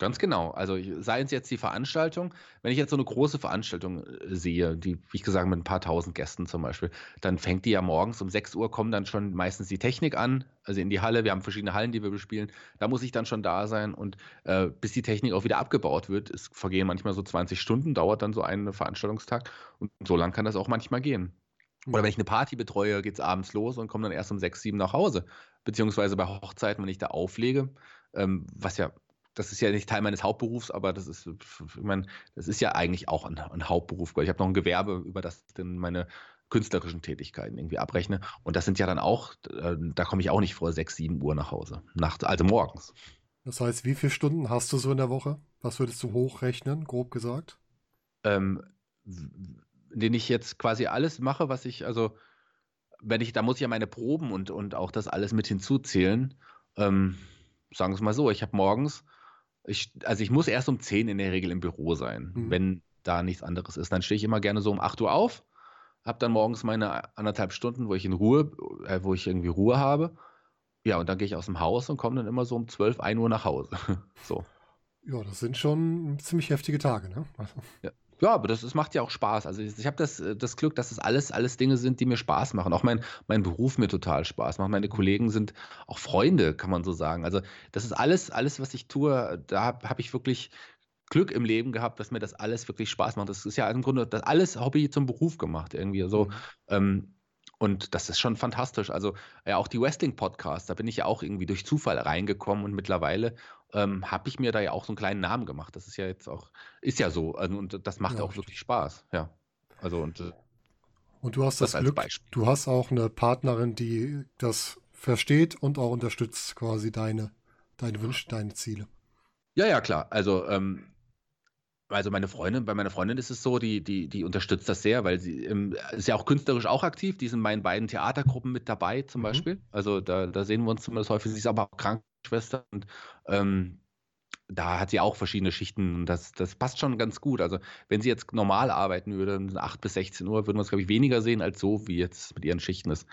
[SPEAKER 2] Ganz genau. Also sei es jetzt die Veranstaltung, wenn ich jetzt so eine große Veranstaltung äh, sehe, die, wie ich gesagt, mit ein paar tausend Gästen zum Beispiel, dann fängt die ja morgens um 6 Uhr, kommen dann schon meistens die Technik an, also in die Halle. Wir haben verschiedene Hallen, die wir bespielen. Da muss ich dann schon da sein und äh, bis die Technik auch wieder abgebaut wird, es vergehen manchmal so 20 Stunden, dauert dann so ein Veranstaltungstag und so lang kann das auch manchmal gehen. Oder wenn ich eine Party betreue, geht es abends los und komme dann erst um 6, 7 nach Hause. Beziehungsweise bei Hochzeiten, wenn ich da auflege, ähm, was ja das ist ja nicht Teil meines Hauptberufs, aber das ist, ich meine, das ist ja eigentlich auch ein, ein Hauptberuf, weil ich habe noch ein Gewerbe, über das dann meine künstlerischen Tätigkeiten irgendwie abrechne. Und das sind ja dann auch, äh, da komme ich auch nicht vor 6, 7 Uhr nach Hause, nachts, also morgens.
[SPEAKER 1] Das heißt, wie viele Stunden hast du so in der Woche? Was würdest du hochrechnen, grob gesagt?
[SPEAKER 2] Ähm, den ich jetzt quasi alles mache, was ich, also, wenn ich, da muss ich ja meine Proben und, und auch das alles mit hinzuzählen. Ähm, sagen wir es mal so, ich habe morgens ich, also ich muss erst um 10 in der Regel im Büro sein, mhm. wenn da nichts anderes ist. Dann stehe ich immer gerne so um 8 Uhr auf, habe dann morgens meine anderthalb Stunden, wo ich in Ruhe, äh, wo ich irgendwie Ruhe habe. Ja, und dann gehe ich aus dem Haus und komme dann immer so um 12, 1 Uhr nach Hause. <laughs> so.
[SPEAKER 1] Ja, das sind schon ziemlich heftige Tage, ne?
[SPEAKER 2] Also. Ja. Ja, aber das, das macht ja auch Spaß. Also ich, ich habe das, äh, das Glück, dass das alles, alles Dinge sind, die mir Spaß machen. Auch mein, mein Beruf mir total Spaß macht. Meine Kollegen sind auch Freunde, kann man so sagen. Also das ist alles, alles, was ich tue, da habe hab ich wirklich Glück im Leben gehabt, dass mir das alles wirklich Spaß macht. Das ist ja im Grunde das alles Hobby zum Beruf gemacht irgendwie. So, mhm. ähm, und das ist schon fantastisch. Also ja, auch die Wrestling-Podcasts, da bin ich ja auch irgendwie durch Zufall reingekommen und mittlerweile ähm, habe ich mir da ja auch so einen kleinen Namen gemacht. Das ist ja jetzt auch, ist ja so. Also, und das macht ja, auch wirklich Spaß. Ja. Also und, äh,
[SPEAKER 1] und du hast das, das Glück, Beispiel. du hast auch eine Partnerin, die das versteht und auch unterstützt quasi deine, deine Wünsche, deine Ziele.
[SPEAKER 2] Ja, ja, klar. Also ähm, also meine Freundin, bei meiner Freundin ist es so, die, die, die unterstützt das sehr, weil sie ähm, ist ja auch künstlerisch auch aktiv. Die sind in meinen beiden Theatergruppen mit dabei, zum mhm. Beispiel. Also da, da sehen wir uns zumindest häufig. Sie ist aber auch Krankenschwester und ähm, da hat sie auch verschiedene Schichten und das, das passt schon ganz gut. Also wenn sie jetzt normal arbeiten würde, 8 bis 16 Uhr, würden wir es, glaube ich, weniger sehen als so, wie jetzt mit ihren Schichten ist.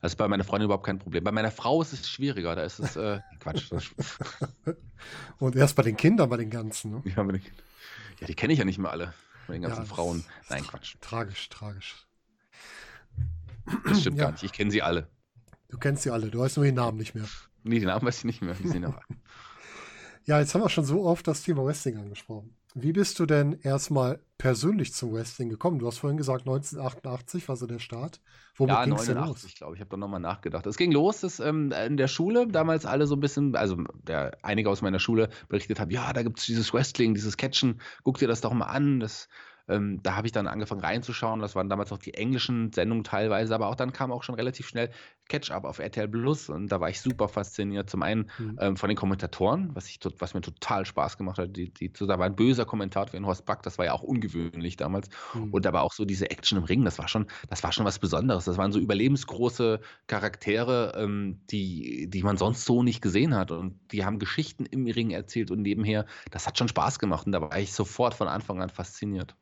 [SPEAKER 2] Das ist bei meiner Freundin überhaupt kein Problem. Bei meiner Frau ist es schwieriger. Da ist es äh, <laughs> Quatsch. <laughs>
[SPEAKER 1] und erst bei den Kindern, bei den ganzen. Ne? Ja, bei den.
[SPEAKER 2] Ja, die kenne ich ja nicht mehr alle. Bei den ganzen ja, Frauen. Nein, Quatsch.
[SPEAKER 1] Tragisch, tragisch.
[SPEAKER 2] Das stimmt ja. gar nicht. Ich kenne sie alle.
[SPEAKER 1] Du kennst sie alle. Du weißt nur den Namen nicht mehr.
[SPEAKER 2] Nee, den Namen weiß ich nicht mehr. Die sind <laughs>
[SPEAKER 1] ja, jetzt haben wir schon so oft das Thema Wrestling angesprochen. Wie bist du denn erstmal persönlich zum Wrestling gekommen? Du hast vorhin gesagt, 1988 war so der Start.
[SPEAKER 2] Womit ja, 89, glaube ich. Ich habe da nochmal nachgedacht. Es ging los, dass ähm, in der Schule damals alle so ein bisschen, also der, einige aus meiner Schule berichtet haben, ja, da gibt es dieses Wrestling, dieses Catchen, guck dir das doch mal an, das ähm, da habe ich dann angefangen reinzuschauen. Das waren damals noch die englischen Sendungen teilweise, aber auch dann kam auch schon relativ schnell Catch-up auf RTL Plus und da war ich super fasziniert. Zum einen mhm. ähm, von den Kommentatoren, was, ich, was mir total Spaß gemacht hat. Die, die, da war ein böser Kommentator wie ein Horst Back, das war ja auch ungewöhnlich damals. Mhm. Und aber auch so diese Action im Ring, das war schon, das war schon was Besonderes. Das waren so überlebensgroße Charaktere, ähm, die, die man sonst so nicht gesehen hat. Und die haben Geschichten im Ring erzählt und nebenher, das hat schon Spaß gemacht. Und da war ich sofort von Anfang an fasziniert.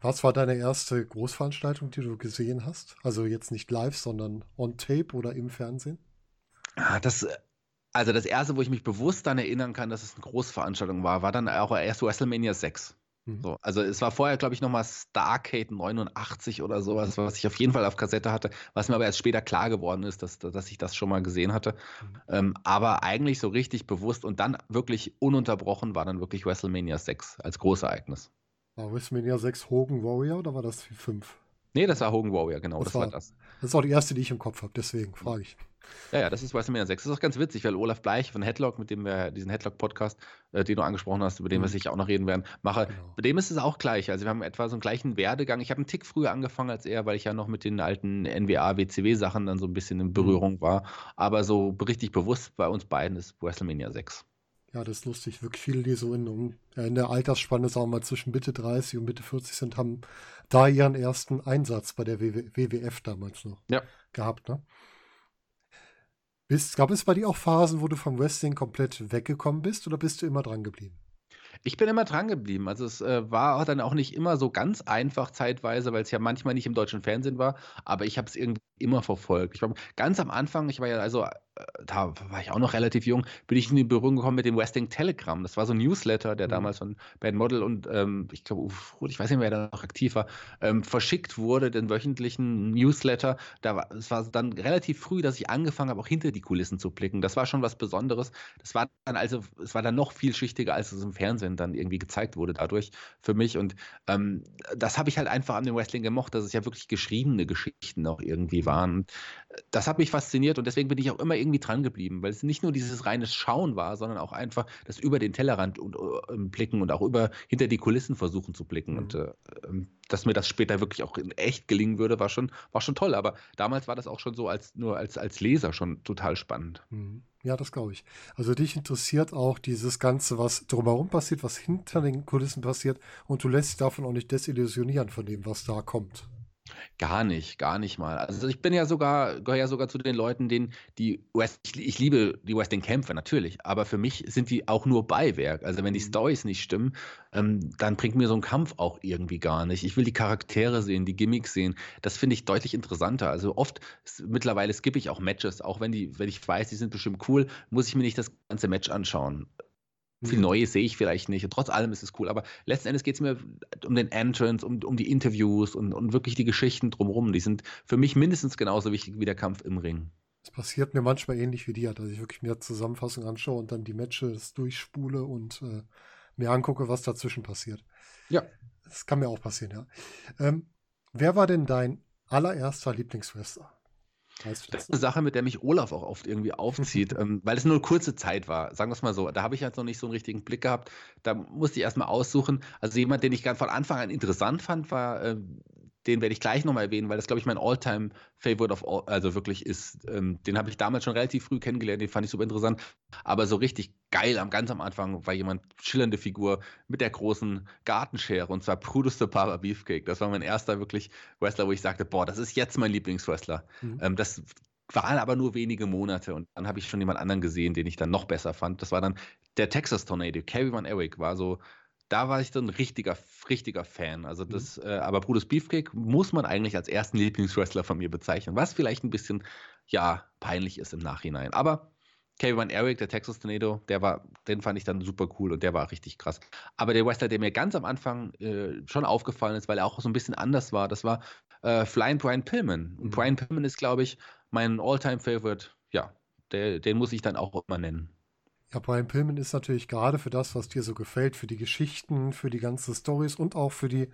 [SPEAKER 1] Was war deine erste Großveranstaltung, die du gesehen hast? Also jetzt nicht live, sondern on tape oder im Fernsehen?
[SPEAKER 2] Ah, das, also das erste, wo ich mich bewusst daran erinnern kann, dass es eine Großveranstaltung war, war dann auch erst WrestleMania 6. Mhm. So, also es war vorher, glaube ich, nochmal Starcade 89 oder sowas, was ich auf jeden Fall auf Kassette hatte, was mir aber erst später klar geworden ist, dass, dass ich das schon mal gesehen hatte. Mhm. Ähm, aber eigentlich so richtig bewusst und dann wirklich ununterbrochen war dann wirklich WrestleMania 6 als Großereignis.
[SPEAKER 1] War WrestleMania 6 Hogan Warrior oder war das 5?
[SPEAKER 2] Nee, das war Hogan Warrior, genau,
[SPEAKER 1] das, das war, war, das. Das ist auch die erste, die ich im Kopf habe, deswegen frage ich.
[SPEAKER 2] Ja, ja, das ist WrestleMania 6. Das ist auch ganz witzig, weil Olaf Bleich von Headlock, mit dem wir diesen Headlock-Podcast, äh, den du angesprochen hast, über den mhm. wir sicher auch noch reden werden, mache, genau. bei dem ist es auch gleich. Also wir haben etwa so einen gleichen Werdegang. Ich habe einen Tick früher angefangen als er, weil ich ja noch mit den alten NWA, WCW-Sachen dann so ein bisschen in Berührung mhm. war. Aber so richtig bewusst bei uns beiden ist WrestleMania 6.
[SPEAKER 1] Ja, das ist lustig. Wirklich viele, die so in, in der Altersspanne, sagen wir mal, zwischen Mitte 30 und Mitte 40 sind, haben da ihren ersten Einsatz bei der WWF damals noch ja. gehabt. Ne? Bist, gab es bei dir auch Phasen, wo du vom Wrestling komplett weggekommen bist oder bist du immer dran geblieben?
[SPEAKER 2] Ich bin immer dran geblieben. Also es äh, war dann auch nicht immer so ganz einfach zeitweise, weil es ja manchmal nicht im deutschen Fernsehen war, aber ich habe es irgendwie immer verfolgt. Ich war ganz am Anfang, ich war ja also da war ich auch noch relativ jung, bin ich in die Berührung gekommen mit dem Wrestling Telegram. Das war so ein Newsletter, der mhm. damals von Bad Model und ähm, ich glaube, ich weiß nicht, wer da noch aktiv war, ähm, verschickt wurde, den wöchentlichen Newsletter. Da war, es war dann relativ früh, dass ich angefangen habe, auch hinter die Kulissen zu blicken. Das war schon was Besonderes. Das war dann also, es war dann noch vielschichtiger, als es im Fernsehen dann irgendwie gezeigt wurde dadurch für mich. Und ähm, das habe ich halt einfach an dem Wrestling gemocht, dass es ja wirklich geschriebene Geschichten auch irgendwie waren. Das hat mich fasziniert und deswegen bin ich auch immer irgendwie dran geblieben, weil es nicht nur dieses reine Schauen war, sondern auch einfach das über den Tellerrand und, uh, blicken und auch über hinter die Kulissen versuchen zu blicken. Mhm. Und äh, ähm, dass mir das später wirklich auch in echt gelingen würde, war schon, war schon toll. Aber damals war das auch schon so als nur als, als Leser schon total spannend.
[SPEAKER 1] Mhm. Ja, das glaube ich. Also dich interessiert auch dieses Ganze, was drumherum passiert, was hinter den Kulissen passiert und du lässt dich davon auch nicht desillusionieren von dem, was da kommt.
[SPEAKER 2] Gar nicht, gar nicht mal. Also ich bin ja sogar, gehöre ja sogar zu den Leuten, denen die West, ich, ich liebe die Wrestling-Kämpfe natürlich, aber für mich sind die auch nur Beiwerk. Also wenn die mhm. Stories nicht stimmen, ähm, dann bringt mir so ein Kampf auch irgendwie gar nicht. Ich will die Charaktere sehen, die Gimmicks sehen. Das finde ich deutlich interessanter. Also oft, mittlerweile skippe ich auch Matches, auch wenn die, wenn ich weiß, die sind bestimmt cool, muss ich mir nicht das ganze Match anschauen. Viel mhm. Neues sehe ich vielleicht nicht. Und trotz allem ist es cool. Aber letzten Endes geht es mir um den Entrance, um, um die Interviews und, und wirklich die Geschichten drumherum. Die sind für mich mindestens genauso wichtig wie der Kampf im Ring.
[SPEAKER 1] Es passiert mir manchmal ähnlich wie dir, dass ich wirklich mir Zusammenfassung anschaue und dann die Matches durchspule und äh, mir angucke, was dazwischen passiert.
[SPEAKER 2] Ja.
[SPEAKER 1] Das kann mir auch passieren, ja. Ähm, wer war denn dein allererster Lieblingswrestler?
[SPEAKER 2] Das ist eine Sache, mit der mich Olaf auch oft irgendwie aufzieht, <laughs> ähm, weil es nur eine kurze Zeit war. Sagen wir es mal so. Da habe ich jetzt noch nicht so einen richtigen Blick gehabt. Da musste ich erstmal aussuchen. Also jemand, den ich ganz von Anfang an interessant fand, war äh, den werde ich gleich nochmal erwähnen, weil das, glaube ich, mein Alltime favorite of all, also wirklich ist. Ähm, den habe ich damals schon relativ früh kennengelernt, den fand ich super interessant. Aber so richtig geil am ganz am Anfang war jemand, schillernde Figur mit der großen Gartenschere und zwar Brutus the Papa Beefcake. Das war mein erster wirklich Wrestler, wo ich sagte, boah, das ist jetzt mein Lieblingswrestler. Mhm. Ähm, das waren aber nur wenige Monate und dann habe ich schon jemand anderen gesehen, den ich dann noch besser fand. Das war dann der Texas Tornado. Kerry Van Eric war so da war ich dann ein richtiger, richtiger Fan. Also mhm. das, mhm. äh, aber Brutus Beefcake muss man eigentlich als ersten Lieblingswrestler von mir bezeichnen, was vielleicht ein bisschen, ja, peinlich ist im Nachhinein. Aber Kevin Eric, der Texas Tornado, der war, den fand ich dann super cool und der war richtig krass. Aber der Wrestler, der mir ganz am Anfang äh, schon aufgefallen ist, weil er auch so ein bisschen anders war, das war äh, Flying Brian Pillman. Und mhm. Brian Pillman ist, glaube ich, mein All-Time-Favorite. Ja, der, den muss ich dann auch immer nennen.
[SPEAKER 1] Ja, Brian Pillman ist natürlich gerade für das, was dir so gefällt, für die Geschichten, für die ganzen Stories und auch für die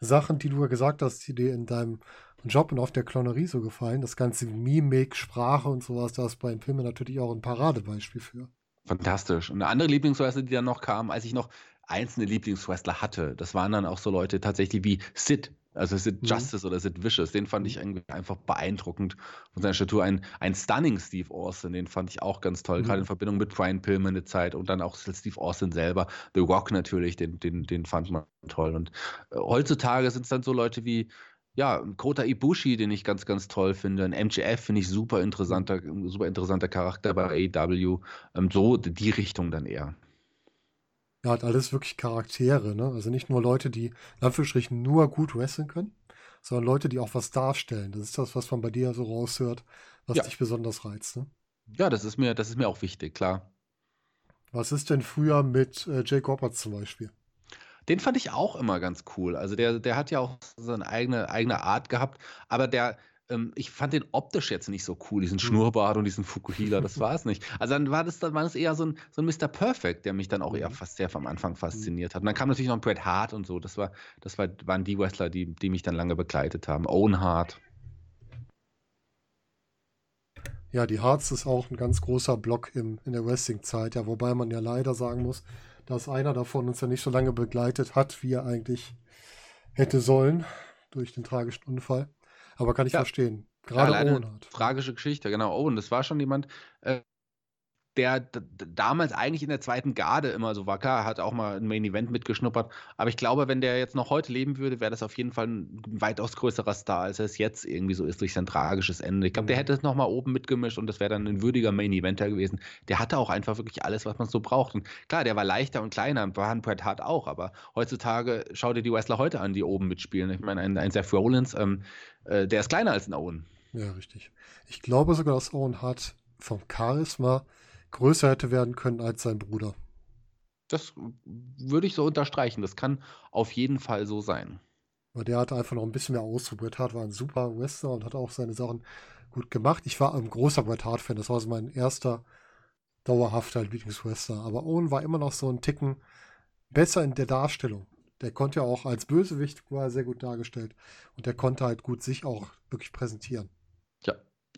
[SPEAKER 1] Sachen, die du ja gesagt hast, die dir in deinem Job und auf der Clownerie so gefallen, das ganze Mimik, Sprache und sowas, da ist Brian Pillman natürlich auch ein Paradebeispiel für.
[SPEAKER 2] Fantastisch. Und eine andere Lieblingswrestler, die dann noch kam, als ich noch einzelne Lieblingswrestler hatte, das waren dann auch so Leute tatsächlich wie Sid also Sid mhm. Justice oder Sid Vicious, den fand ich einfach beeindruckend von seiner Statur. Ein, ein stunning Steve Austin, den fand ich auch ganz toll, mhm. gerade in Verbindung mit Brian Pillman eine Zeit und dann auch Steve Austin selber. The Rock natürlich, den, den, den fand man toll. Und äh, heutzutage sind es dann so Leute wie ja, Kota Ibushi, den ich ganz, ganz toll finde. Ein MJF finde ich super interessanter, super interessanter Charakter bei AEW. Ähm, so die Richtung dann eher
[SPEAKER 1] ja, hat alles wirklich Charaktere, ne? Also nicht nur Leute, die in Anführungsstrichen nur gut wrestlen können, sondern Leute, die auch was darstellen. Das ist das, was man bei dir so raushört, was ja. dich besonders reizt, ne?
[SPEAKER 2] Ja, das ist mir, das ist mir auch wichtig, klar.
[SPEAKER 1] Was ist denn früher mit äh, Jake Roberts zum Beispiel?
[SPEAKER 2] Den fand ich auch immer ganz cool. Also der, der hat ja auch seine eigene, eigene Art gehabt, aber der, ähm, ich fand den optisch jetzt nicht so cool, diesen hm. Schnurrbart und diesen <laughs> Fukuhila, das war es nicht. Also dann war das, dann war das eher so ein, so ein Mr. Perfect, der mich dann auch eher mhm. fast sehr vom Anfang fasziniert hat. Und dann kam natürlich noch ein Bret Hart und so, das, war, das war, waren die Wrestler, die, die mich dann lange begleitet haben. Owen Hart.
[SPEAKER 1] Ja, die Harz ist auch ein ganz großer Block im, in der Wrestling-Zeit, ja, wobei man ja leider sagen muss, dass einer davon uns ja nicht so lange begleitet hat, wie er eigentlich hätte sollen, durch den tragischen Unfall. Aber kann ich ja. verstehen.
[SPEAKER 2] Gerade ja, Owen hat. Tragische Geschichte, genau. Owen, das war schon jemand, äh, der damals eigentlich in der zweiten Garde immer so war. Klar, hat auch mal ein Main Event mitgeschnuppert. Aber ich glaube, wenn der jetzt noch heute leben würde, wäre das auf jeden Fall ein weitaus größerer Star, als er es jetzt irgendwie so ist durch sein tragisches Ende. Ich glaube, der mhm. hätte es noch mal oben mitgemischt und das wäre dann ein würdiger Main Eventer gewesen. Der hatte auch einfach wirklich alles, was man so braucht. Und klar, der war leichter und kleiner, war ein Bret Hart auch. Aber heutzutage, schau dir die Wrestler heute an, die oben mitspielen. Ich meine, ein, ein Seth Rollins, ähm, äh, der ist kleiner als ein Owen.
[SPEAKER 1] Ja, richtig. Ich glaube sogar, dass Owen Hart vom Charisma größer hätte werden können als sein Bruder.
[SPEAKER 2] Das würde ich so unterstreichen. Das kann auf jeden Fall so sein.
[SPEAKER 1] Weil der hatte einfach noch ein bisschen mehr Ausdruck. Bret Hart war ein super Wrestler und hat auch seine Sachen gut gemacht. Ich war ein großer Bret Hart-Fan. Das war so mein erster dauerhafter Lieblingswrestler. Aber Owen war immer noch so ein Ticken besser in der Darstellung. Der konnte ja auch als Bösewicht war sehr gut dargestellt. Und der konnte halt gut sich auch wirklich präsentieren.
[SPEAKER 2] Ja.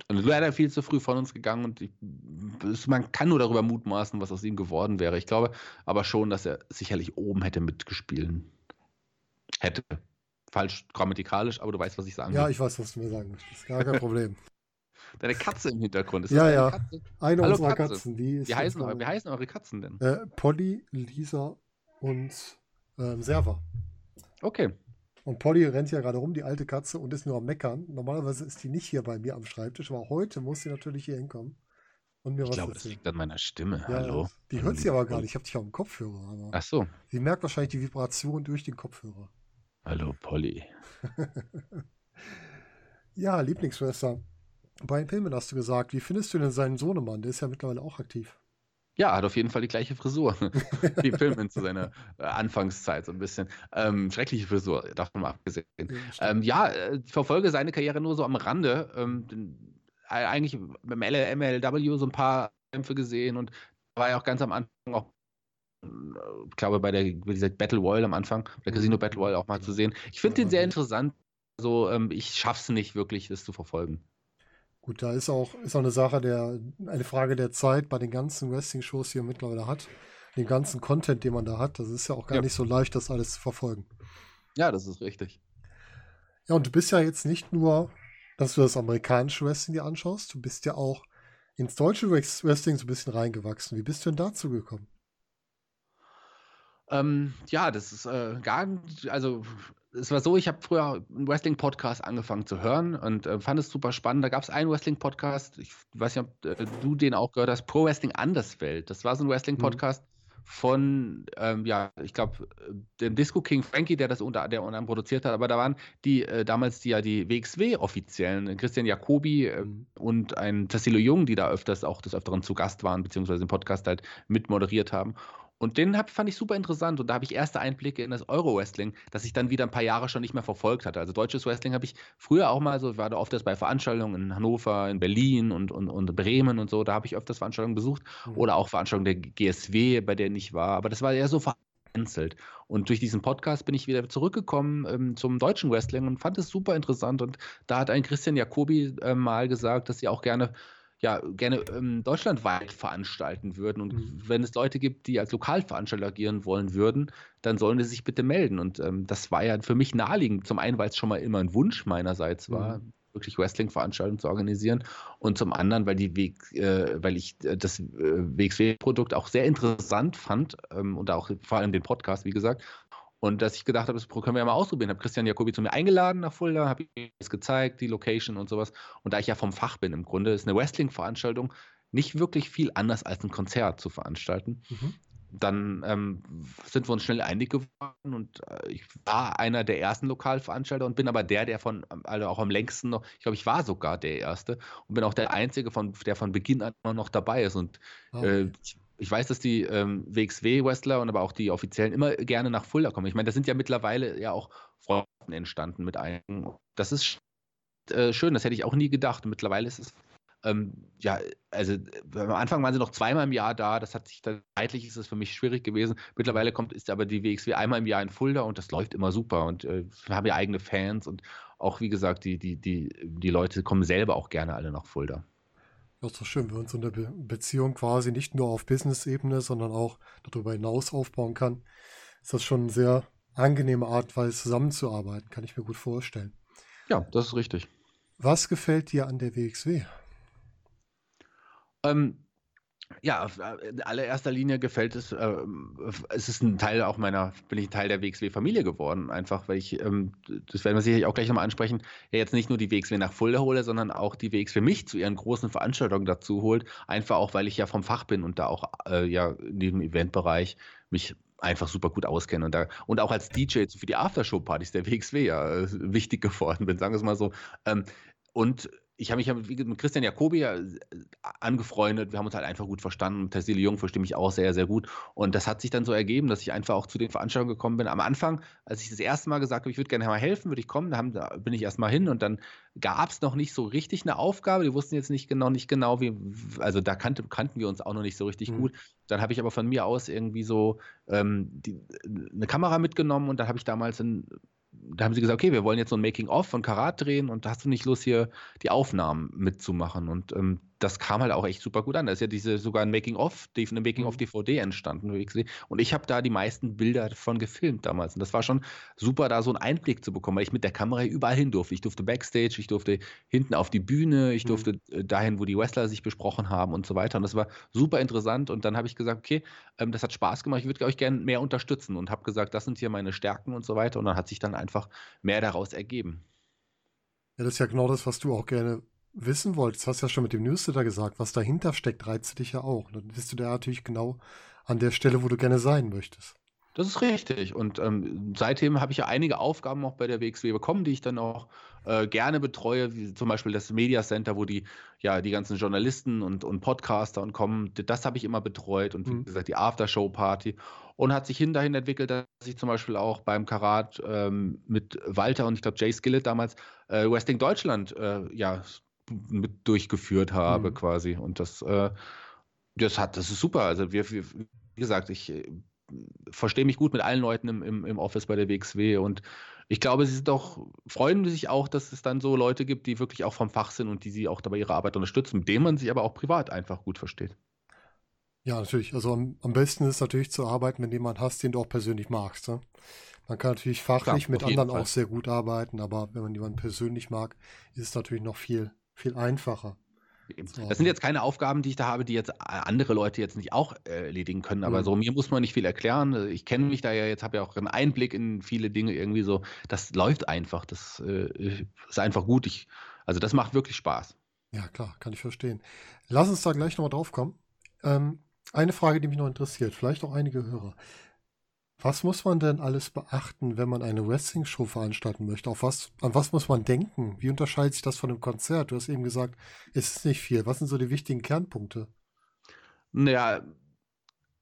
[SPEAKER 2] Und leider viel zu früh von uns gegangen und ich, man kann nur darüber mutmaßen, was aus ihm geworden wäre. Ich glaube aber schon, dass er sicherlich oben hätte mitgespielt. Hätte. Falsch grammatikalisch, aber du weißt, was ich sagen
[SPEAKER 1] will. Ja, ich weiß, was du mir sagen möchtest. Gar kein Problem. <laughs>
[SPEAKER 2] Deine Katze im Hintergrund.
[SPEAKER 1] Ist ja, ja. Katze? Eine Hallo, unserer Katze. Katzen.
[SPEAKER 2] Die wie, heißen, wie heißen eure Katzen denn?
[SPEAKER 1] Äh, Polly, Lisa und ähm, Server.
[SPEAKER 2] Okay.
[SPEAKER 1] Und Polly rennt ja gerade rum, die alte Katze, und ist nur am Meckern. Normalerweise ist die nicht hier bei mir am Schreibtisch, aber heute muss sie natürlich hier hinkommen.
[SPEAKER 2] Und mir ich was glaube, erzählen. das liegt an meiner Stimme. Ja, Hallo.
[SPEAKER 1] Die hört sie aber gar nicht. Ich habe dich auf dem Kopfhörer. Aber
[SPEAKER 2] Ach so.
[SPEAKER 1] Sie merkt wahrscheinlich die Vibration durch den Kopfhörer.
[SPEAKER 2] Hallo, Polly. <laughs>
[SPEAKER 1] ja, Lieblingsschwester. Brian Pillman hast du gesagt. Wie findest du denn seinen Sohnemann? Der ist ja mittlerweile auch aktiv.
[SPEAKER 2] Ja, hat auf jeden Fall die gleiche Frisur <laughs> wie Pillman zu seiner äh, Anfangszeit so ein bisschen. Ähm, schreckliche Frisur, davon mal abgesehen. Ja, ähm, ja äh, ich verfolge seine Karriere nur so am Rande. Ähm, äh, eigentlich beim MLW so ein paar Kämpfe gesehen und war ja auch ganz am Anfang auch ich glaube, bei der wie gesagt, Battle Royale am Anfang, der mhm. Casino Battle Royale auch mal zu sehen. Ich finde den sehr interessant. Also, ähm, ich schaffe es nicht wirklich, das zu verfolgen.
[SPEAKER 1] Gut, da ist auch, ist auch eine Sache der, eine Frage der Zeit bei den ganzen Wrestling-Shows, die er mittlerweile hat. Den ganzen Content, den man da hat. Das ist ja auch gar ja. nicht so leicht, das alles zu verfolgen.
[SPEAKER 2] Ja, das ist richtig.
[SPEAKER 1] Ja, und du bist ja jetzt nicht nur, dass du das amerikanische Wrestling dir anschaust, du bist ja auch ins deutsche Wrestling so ein bisschen reingewachsen. Wie bist du denn dazu gekommen?
[SPEAKER 2] Ähm, ja, das ist äh, gar, also es war so, ich habe früher einen Wrestling-Podcast angefangen zu hören und äh, fand es super spannend. Da gab es einen Wrestling-Podcast, ich weiß nicht, ob äh, du den auch gehört hast, Pro Wrestling Anderswelt. Das war so ein Wrestling-Podcast mhm. von, ähm, ja, ich glaube, dem Disco King Frankie, der das unter, der unter produziert hat, aber da waren die äh, damals die ja die WXW-Offiziellen, Christian Jacobi äh, mhm. und ein Tassilo Jung, die da öfters auch des Öfteren zu Gast waren, beziehungsweise den Podcast halt mit moderiert haben. Und den hab, fand ich super interessant und da habe ich erste Einblicke in das Euro-Wrestling, das ich dann wieder ein paar Jahre schon nicht mehr verfolgt hatte. Also deutsches Wrestling habe ich früher auch mal so, ich war da oft bei Veranstaltungen in Hannover, in Berlin und, und, und Bremen und so, da habe ich öfters Veranstaltungen besucht mhm. oder auch Veranstaltungen der GSW, bei denen ich war, aber das war eher so vereinzelt. Und durch diesen Podcast bin ich wieder zurückgekommen ähm, zum deutschen Wrestling und fand es super interessant und da hat ein Christian Jacobi äh, mal gesagt, dass sie auch gerne ja gerne ähm, deutschlandweit veranstalten würden. Und mhm. wenn es Leute gibt, die als Lokalveranstalter agieren wollen würden, dann sollen sie sich bitte melden. Und ähm, das war ja für mich naheliegend. Zum einen, weil es schon mal immer ein Wunsch meinerseits war. Mhm wirklich Wrestling-Veranstaltungen zu organisieren und zum anderen, weil die Weg, äh, weil ich äh, das äh, WXW-Produkt auch sehr interessant fand ähm, und auch vor allem den Podcast, wie gesagt, und dass ich gedacht habe, das können wir ja mal ausprobieren. Habe Christian Jacobi zu mir eingeladen nach Fulda, habe ihm das gezeigt, die Location und sowas. Und da ich ja vom Fach bin im Grunde, ist eine Wrestling-Veranstaltung nicht wirklich viel anders als ein Konzert zu veranstalten. Mhm. Dann ähm, sind wir uns schnell einig geworden und äh, ich war einer der ersten Lokalveranstalter und bin aber der, der von, also auch am längsten noch, ich glaube, ich war sogar der Erste und bin auch der Einzige, von, der von Beginn an noch dabei ist. Und okay. äh, ich ich weiß, dass die ähm, WXW-Wrestler und aber auch die Offiziellen immer gerne nach Fulda kommen. Ich meine, da sind ja mittlerweile ja auch Freundschaften entstanden mit einigen. Das ist äh, schön, das hätte ich auch nie gedacht. Mittlerweile ist es, ähm, ja, also am Anfang waren sie noch zweimal im Jahr da. Das hat sich dann, zeitlich ist es für mich schwierig gewesen. Mittlerweile kommt, ist aber die WXW einmal im Jahr in Fulda und das läuft immer super. Und äh, wir haben ja eigene Fans und auch, wie gesagt, die, die, die, die Leute kommen selber auch gerne alle nach Fulda.
[SPEAKER 1] Das ist doch schön, wenn man so eine Be Beziehung quasi nicht nur auf Business-Ebene, sondern auch darüber hinaus aufbauen kann. Ist das schon eine sehr angenehme Art, weil zusammenzuarbeiten, kann ich mir gut vorstellen.
[SPEAKER 2] Ja, das ist richtig.
[SPEAKER 1] Was gefällt dir an der WXW?
[SPEAKER 2] Ähm, ja, äh, in allererster Linie gefällt es, äh, es ist ein Teil auch meiner, bin ich ein Teil der WXW-Familie geworden, einfach, weil ich, ähm, das werden wir sicherlich auch gleich nochmal ansprechen, ja jetzt nicht nur die WXW nach Fulda hole, sondern auch die WXW mich zu ihren großen Veranstaltungen dazu holt, einfach auch, weil ich ja vom Fach bin und da auch äh, ja in diesem Eventbereich mich einfach super gut auskenne und da und auch als DJ für die Aftershow-Partys der WXW ja äh, wichtig geworden bin, sagen wir es mal so. Ähm, und ich habe mich mit Christian Jacobi äh, angefreundet. Wir haben uns halt einfach gut verstanden. Tassili Jung verstehe mich auch sehr, sehr gut. Und das hat sich dann so ergeben, dass ich einfach auch zu den Veranstaltungen gekommen bin. Am Anfang, als ich das erste Mal gesagt habe, ich würde gerne mal helfen, würde ich kommen, da, haben, da bin ich erstmal hin und dann gab es noch nicht so richtig eine Aufgabe. Die wussten jetzt nicht genau, nicht genau, wie, also da kannte, kannten wir uns auch noch nicht so richtig mhm. gut. Dann habe ich aber von mir aus irgendwie so ähm, die, eine Kamera mitgenommen und dann habe ich damals ein da haben sie gesagt, okay, wir wollen jetzt so ein Making-of von Karat drehen und hast du nicht Lust, hier die Aufnahmen mitzumachen. Und ähm, das kam halt auch echt super gut an. Da ist ja diese sogar ein Making-of, eine Making-of-DVD mhm. entstanden. Und ich habe da die meisten Bilder davon gefilmt damals. Und das war schon super, da so einen Einblick zu bekommen, weil ich mit der Kamera überall hin durfte. Ich durfte Backstage, ich durfte hinten auf die Bühne, ich mhm. durfte mhm. dahin, wo die Wrestler sich besprochen haben und so weiter. Und das war super interessant. Und dann habe ich gesagt, okay, ähm, das hat Spaß gemacht, ich würde euch gerne mehr unterstützen und habe gesagt, das sind hier meine Stärken und so weiter. Und dann hat sich dann einfach mehr daraus ergeben.
[SPEAKER 1] Ja, das ist ja genau das, was du auch gerne wissen wolltest, hast ja schon mit dem Newsletter gesagt, was dahinter steckt, reizt dich ja auch. Dann bist du da natürlich genau an der Stelle, wo du gerne sein möchtest.
[SPEAKER 2] Das ist richtig. Und ähm, seitdem habe ich ja einige Aufgaben auch bei der WXW bekommen, die ich dann auch äh, gerne betreue, wie zum Beispiel das Media Center, wo die ja die ganzen Journalisten und, und Podcaster und kommen. Das habe ich immer betreut und wie mhm. gesagt die Aftershow-Party. Und hat sich hin dahin entwickelt, dass ich zum Beispiel auch beim Karat ähm, mit Walter und ich glaube Jay Skillett damals äh, Wrestling Deutschland äh, ja mit durchgeführt habe, mhm. quasi. Und das, äh, das hat, das ist super. Also wir, wir wie gesagt, ich äh, verstehe mich gut mit allen Leuten im, im, im Office bei der WXW und ich glaube, sie sind auch, freuen sich auch, dass es dann so Leute gibt, die wirklich auch vom Fach sind und die sie auch dabei ihre Arbeit unterstützen, mit denen man sich aber auch privat einfach gut versteht.
[SPEAKER 1] Ja, natürlich. Also am, am besten ist natürlich zu arbeiten, mit jemandem hast, den du auch persönlich magst. Ne? Man kann natürlich fachlich Klar, mit anderen Fall. auch sehr gut arbeiten, aber wenn man jemanden persönlich mag, ist es natürlich noch viel viel einfacher.
[SPEAKER 2] Das sind jetzt keine Aufgaben, die ich da habe, die jetzt andere Leute jetzt nicht auch erledigen können. Aber mhm. so mir muss man nicht viel erklären. Ich kenne mich da ja jetzt, habe ja auch einen Einblick in viele Dinge irgendwie so. Das läuft einfach. Das äh, ist einfach gut. Ich, also das macht wirklich Spaß.
[SPEAKER 1] Ja klar, kann ich verstehen. Lass uns da gleich nochmal drauf kommen. Ähm, eine Frage, die mich noch interessiert, vielleicht auch einige Hörer. Was muss man denn alles beachten, wenn man eine Wrestling-Show veranstalten möchte? Auf was, an was muss man denken? Wie unterscheidet sich das von einem Konzert? Du hast eben gesagt, es ist nicht viel. Was sind so die wichtigen Kernpunkte?
[SPEAKER 2] Naja,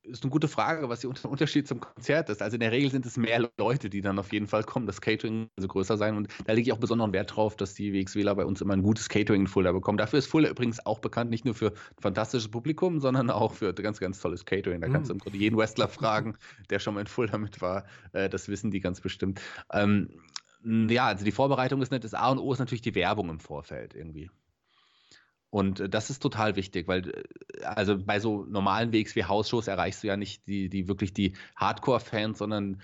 [SPEAKER 2] ist eine gute Frage, was der Unterschied zum Konzert ist. Also in der Regel sind es mehr Leute, die dann auf jeden Fall kommen. Das Catering also größer sein. Und da lege ich auch besonderen Wert drauf, dass die WXWler bei uns immer ein gutes Catering in Fulda bekommen. Dafür ist Fulda übrigens auch bekannt, nicht nur für ein fantastisches Publikum, sondern auch für ganz, ganz tolles Catering. Da kannst du im Grunde jeden Wrestler fragen, der schon mal in Fulda mit war. Äh, das wissen die ganz bestimmt. Ähm, ja, also die Vorbereitung ist nicht das A und O ist natürlich die Werbung im Vorfeld irgendwie. Und äh, das ist total wichtig, weil äh, also bei so normalen Wegs wie Hausshows erreichst du ja nicht die, die wirklich die Hardcore-Fans, sondern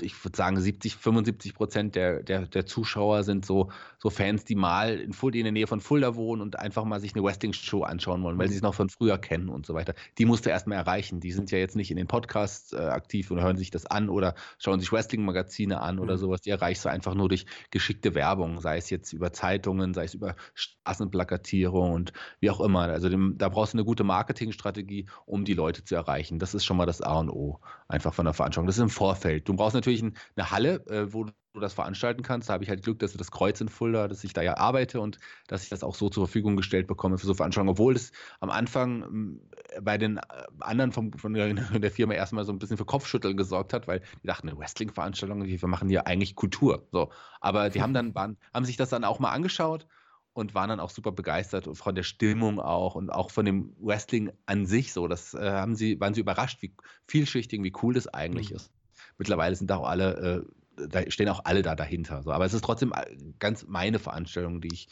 [SPEAKER 2] ich würde sagen, 70, 75 Prozent der, der, der Zuschauer sind so, so Fans, die mal in, Fulda, in der Nähe von Fulda wohnen und einfach mal sich eine Wrestling-Show anschauen wollen, weil mhm. sie es noch von früher kennen und so weiter. Die musst du erstmal erreichen. Die sind ja jetzt nicht in den Podcasts äh, aktiv und hören sich das an oder schauen sich Wrestling-Magazine an mhm. oder sowas. Die erreichst du einfach nur durch geschickte Werbung, sei es jetzt über Zeitungen, sei es über Straßenplakatierung und wie auch immer. Also dem, da brauchst du eine gute Marketingstrategie, um die Leute zu erreichen. Das ist schon mal das A und O einfach von der Veranstaltung. Das ist im Vorfeld. Du brauchst natürlich eine Halle, äh, wo du das veranstalten kannst. Da habe ich halt Glück, dass du das Kreuz in Fulda, dass ich da ja arbeite und dass ich das auch so zur Verfügung gestellt bekomme für so Veranstaltungen, obwohl das am Anfang bei den äh, anderen vom, <laughs> von der, Firma erstmal so ein bisschen für Kopfschütteln gesorgt hat, weil die dachten, eine Wrestling-Veranstaltung, wir machen hier eigentlich Kultur. So. Aber die haben dann, waren, haben sich das dann auch mal angeschaut und waren dann auch super begeistert von der Stimmung auch und auch von dem Wrestling an sich so. Das äh, haben sie, waren sie überrascht, wie vielschichtig, wie cool das eigentlich mhm. ist mittlerweile sind auch alle, äh, da stehen auch alle da dahinter. So. Aber es ist trotzdem äh, ganz meine Veranstaltung, die ich,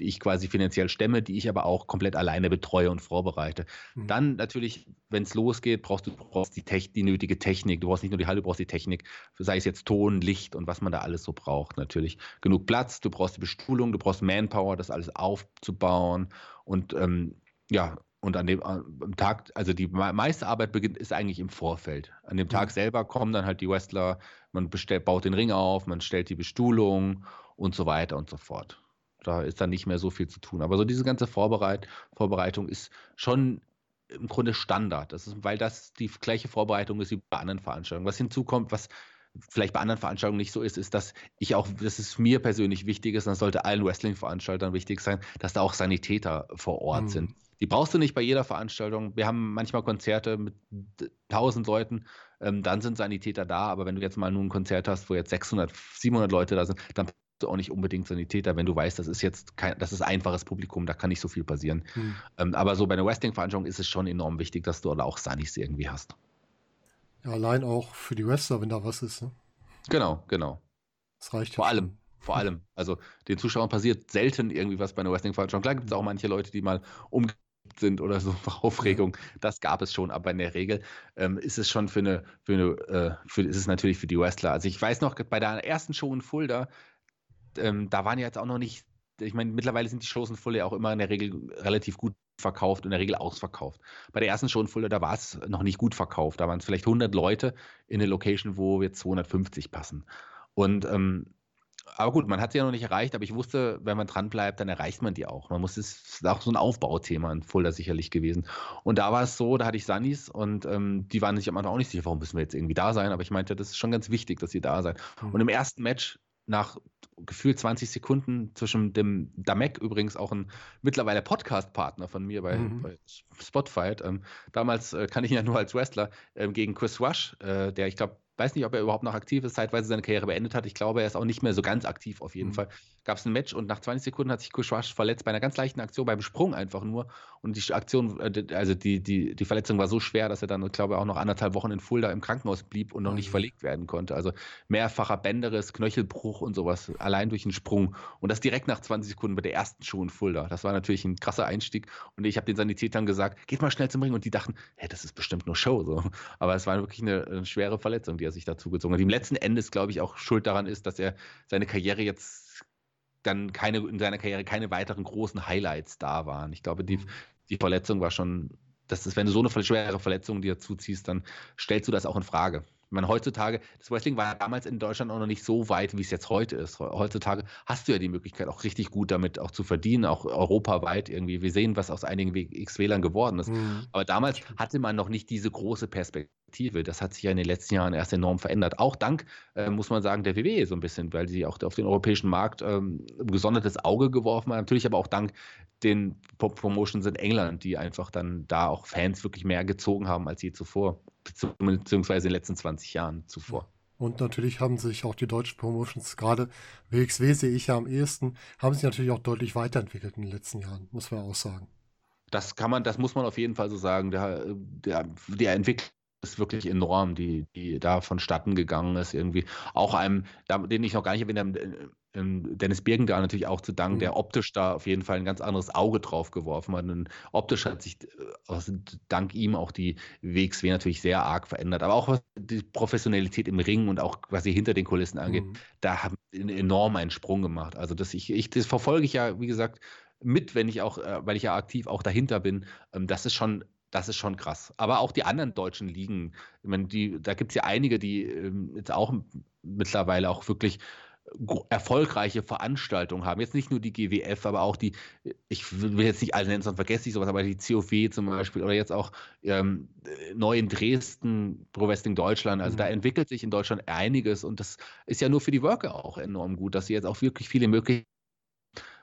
[SPEAKER 2] die ich quasi finanziell stemme, die ich aber auch komplett alleine betreue und vorbereite. Mhm. Dann natürlich, wenn es losgeht, brauchst du brauchst die, die nötige Technik. Du brauchst nicht nur die Halle, du brauchst die Technik, sei es jetzt Ton, Licht und was man da alles so braucht. Natürlich genug Platz, du brauchst die Bestuhlung, du brauchst Manpower, das alles aufzubauen und ähm, ja, und an dem am Tag, also die meiste Arbeit beginnt, ist eigentlich im Vorfeld. An dem Tag mhm. selber kommen dann halt die Wrestler, man bestellt, baut den Ring auf, man stellt die Bestuhlung und so weiter und so fort. Da ist dann nicht mehr so viel zu tun. Aber so diese ganze Vorbereit Vorbereitung ist schon im Grunde Standard. Das ist, weil das die gleiche Vorbereitung ist wie bei anderen Veranstaltungen. Was hinzukommt, was vielleicht bei anderen Veranstaltungen nicht so ist, ist, dass ich auch, dass es mir persönlich wichtig ist, und das sollte allen Wrestling-Veranstaltern wichtig sein, dass da auch Sanitäter vor Ort mhm. sind. Die brauchst du nicht bei jeder Veranstaltung. Wir haben manchmal Konzerte mit tausend Leuten, ähm, dann sind Sanitäter da, aber wenn du jetzt mal nur ein Konzert hast, wo jetzt 600, 700 Leute da sind, dann brauchst du auch nicht unbedingt Sanitäter, wenn du weißt, das ist jetzt kein, das ist einfaches Publikum, da kann nicht so viel passieren. Mhm. Ähm, aber so bei einer Wrestling-Veranstaltung ist es schon enorm wichtig, dass du da auch Sunnies irgendwie hast.
[SPEAKER 1] Ja, allein auch für die Wrestler, wenn da was ist. Ne?
[SPEAKER 2] Genau, genau.
[SPEAKER 1] Das reicht
[SPEAKER 2] Vor allem, vor allem. Also den Zuschauern passiert selten irgendwie was bei einer Wrestling-Veranstaltung. Klar gibt es auch manche Leute, die mal umgekippt sind oder so <laughs> Aufregung. Das gab es schon, aber in der Regel ähm, ist es schon für eine, für eine äh, für, ist es natürlich für die Wrestler. Also ich weiß noch, bei der ersten Show in Fulda, ähm, da waren ja jetzt auch noch nicht, ich meine, mittlerweile sind die Shows in Fulda auch immer in der Regel relativ gut verkauft, in der Regel ausverkauft. Bei der ersten Show in Fulda, da war es noch nicht gut verkauft. Da waren es vielleicht 100 Leute in eine Location, wo jetzt 250 passen. Und ähm, aber gut, man hat sie ja noch nicht erreicht, aber ich wusste, wenn man dran bleibt, dann erreicht man die auch. Man muss es ist auch so ein Aufbauthema in Fulda sicherlich gewesen. Und da war es so, da hatte ich Sunnis und ähm, die waren sich am Anfang auch nicht sicher, warum müssen wir jetzt irgendwie da sein. Aber ich meinte, das ist schon ganz wichtig, dass sie da seid. Mhm. Und im ersten Match nach gefühlt 20 Sekunden zwischen dem Damek, übrigens auch ein mittlerweile Podcast-Partner von mir bei, mhm. bei Spotify. Ähm, damals äh, kann ich ihn ja nur als Wrestler äh, gegen Chris Rush, äh, der ich glaube weiß nicht, ob er überhaupt noch aktiv ist, zeitweise seine Karriere beendet hat. Ich glaube, er ist auch nicht mehr so ganz aktiv auf jeden mhm. Fall. Gab es ein Match und nach 20 Sekunden hat sich Kuschwasch verletzt bei einer ganz leichten Aktion, beim Sprung einfach nur. Und die Aktion, äh, also die, die, die Verletzung war so schwer, dass er dann, glaube ich, auch noch anderthalb Wochen in Fulda im Krankenhaus blieb und noch nicht verlegt werden konnte. Also mehrfacher Bänderriss, Knöchelbruch und sowas, allein durch einen Sprung. Und das direkt nach 20 Sekunden bei der ersten Show in Fulda. Das war natürlich ein krasser Einstieg. Und ich habe den Sanitätern gesagt, geht mal schnell zum Ring. Und die dachten, hey, das ist bestimmt nur Show. So. Aber es war wirklich eine, eine schwere Verletzung, die er sich dazu gezogen hat. Im letzten Endes, glaube ich, auch schuld daran ist, dass er seine Karriere jetzt dann keine, in seiner Karriere keine weiteren großen Highlights da waren. Ich glaube, die, mhm. die Verletzung war schon, das ist, wenn du so eine schwere Verletzung dir zuziehst, dann stellst du das auch in Frage. Ich meine, heutzutage, das Wrestling war damals in Deutschland auch noch nicht so weit, wie es jetzt heute ist. Heutzutage hast du ja die Möglichkeit, auch richtig gut damit auch zu verdienen, auch europaweit irgendwie. Wir sehen, was aus einigen X-Wählern geworden ist. Mhm. Aber damals hatte man noch nicht diese große Perspektive. Das hat sich ja in den letzten Jahren erst enorm verändert. Auch dank, äh, muss man sagen, der WWE so ein bisschen, weil sie auch auf den europäischen Markt ähm, ein gesondertes Auge geworfen haben. Natürlich aber auch dank den Promotions in England, die einfach dann da auch Fans wirklich mehr gezogen haben als je zuvor beziehungsweise in den letzten 20 Jahren zuvor.
[SPEAKER 1] Und natürlich haben sich auch die deutschen Promotions, gerade WXW sehe ich ja am ehesten, haben sich natürlich auch deutlich weiterentwickelt in den letzten Jahren, muss man auch sagen.
[SPEAKER 2] Das kann man, das muss man auf jeden Fall so sagen. Der, der, der Entwicklung ist wirklich enorm, die, die da vonstatten gegangen ist, irgendwie. Auch einem, den ich noch gar nicht erwähnt habe, Dennis Birgendahl natürlich auch zu danken, mhm. der optisch da auf jeden Fall ein ganz anderes Auge drauf geworfen hat. Und optisch hat sich äh, dank ihm auch die WXW natürlich sehr arg verändert. Aber auch was die Professionalität im Ring und auch was sie hinter den Kulissen angeht, mhm. da haben enorm einen Sprung gemacht. Also das, ich, ich, das verfolge ich ja, wie gesagt, mit, wenn ich auch, äh, weil ich ja aktiv auch dahinter bin. Ähm, das ist schon das ist schon krass. Aber auch die anderen deutschen Ligen, ich meine, die, da gibt es ja einige, die ähm, jetzt auch mittlerweile auch wirklich erfolgreiche Veranstaltungen haben. Jetzt nicht nur die GWF, aber auch die, ich will jetzt nicht alle nennen, sonst vergesse ich sowas, aber die COW zum Beispiel oder jetzt auch ähm, neu in Dresden, Pro Wrestling Deutschland. Also mhm. da entwickelt sich in Deutschland einiges und das ist ja nur für die Worker auch enorm gut, dass sie jetzt auch wirklich viele Möglichkeiten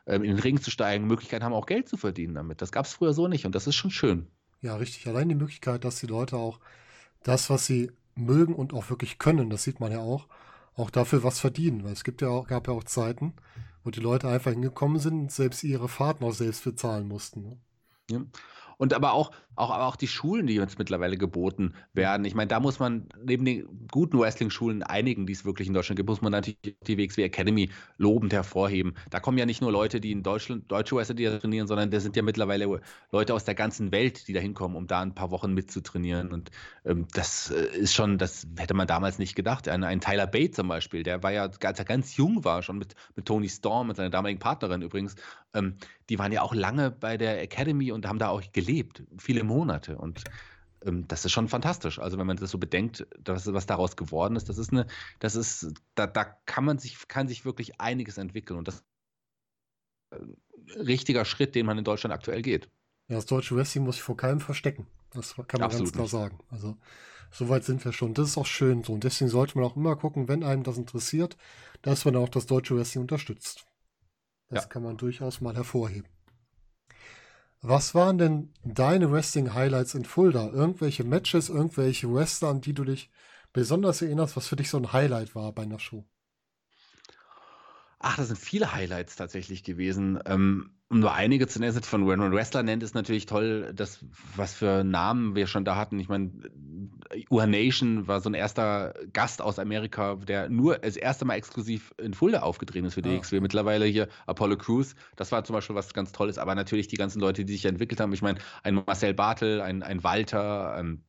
[SPEAKER 2] ähm, in den Ring zu steigen, Möglichkeiten haben, auch Geld zu verdienen damit. Das gab es früher so nicht und das ist schon schön.
[SPEAKER 1] Ja, richtig. Allein die Möglichkeit, dass die Leute auch das, was sie mögen und auch wirklich können, das sieht man ja auch, auch dafür was verdienen. Weil es gibt ja auch, gab ja auch Zeiten, wo die Leute einfach hingekommen sind und selbst ihre Fahrt noch selbst bezahlen mussten. Ne?
[SPEAKER 2] Ja. Und aber auch, auch, aber auch die Schulen, die jetzt mittlerweile geboten werden. Ich meine, da muss man neben den guten Wrestling-Schulen, einigen, die es wirklich in Deutschland gibt, muss man natürlich die WXW Academy lobend hervorheben. Da kommen ja nicht nur Leute, die in Deutschland deutsche Wrestler trainieren, sondern da sind ja mittlerweile Leute aus der ganzen Welt, die da hinkommen, um da ein paar Wochen mitzutrainieren. Und ähm, das äh, ist schon, das hätte man damals nicht gedacht. Ein, ein Tyler Bate zum Beispiel, der war ja, als er ganz jung war, schon mit, mit Tony Storm, mit seiner damaligen Partnerin übrigens, ähm, die waren ja auch lange bei der Academy und haben da auch gelebt, viele Monate. Und ähm, das ist schon fantastisch. Also wenn man das so bedenkt, das, was daraus geworden ist, das ist eine, das ist, da, da kann man sich, kann sich wirklich einiges entwickeln. Und das ist ein richtiger Schritt, den man in Deutschland aktuell geht.
[SPEAKER 1] Ja, das deutsche Wrestling muss sich vor keinem verstecken. Das kann man Absolut ganz klar nicht. sagen. Also Soweit sind wir schon. Das ist auch schön so. Und deswegen sollte man auch immer gucken, wenn einem das interessiert, dass man auch das deutsche Wrestling unterstützt. Das ja. kann man durchaus mal hervorheben. Was waren denn deine Wrestling-Highlights in Fulda? Irgendwelche Matches, irgendwelche Wrestler, an die du dich besonders erinnerst, was für dich so ein Highlight war bei einer Show?
[SPEAKER 2] Ach, das sind viele Highlights tatsächlich gewesen. Ähm, um nur einige zu nennen, von When Man Wrestler nennt, ist natürlich toll, dass, was für Namen wir schon da hatten. Ich meine, UH Nation war so ein erster Gast aus Amerika, der nur das erste Mal exklusiv in Fulda aufgetreten ist für DXW. Ah. Mittlerweile hier Apollo Crews, das war zum Beispiel was ganz Tolles, aber natürlich die ganzen Leute, die sich entwickelt haben. Ich meine, ein Marcel Bartel, ein, ein Walter, ein,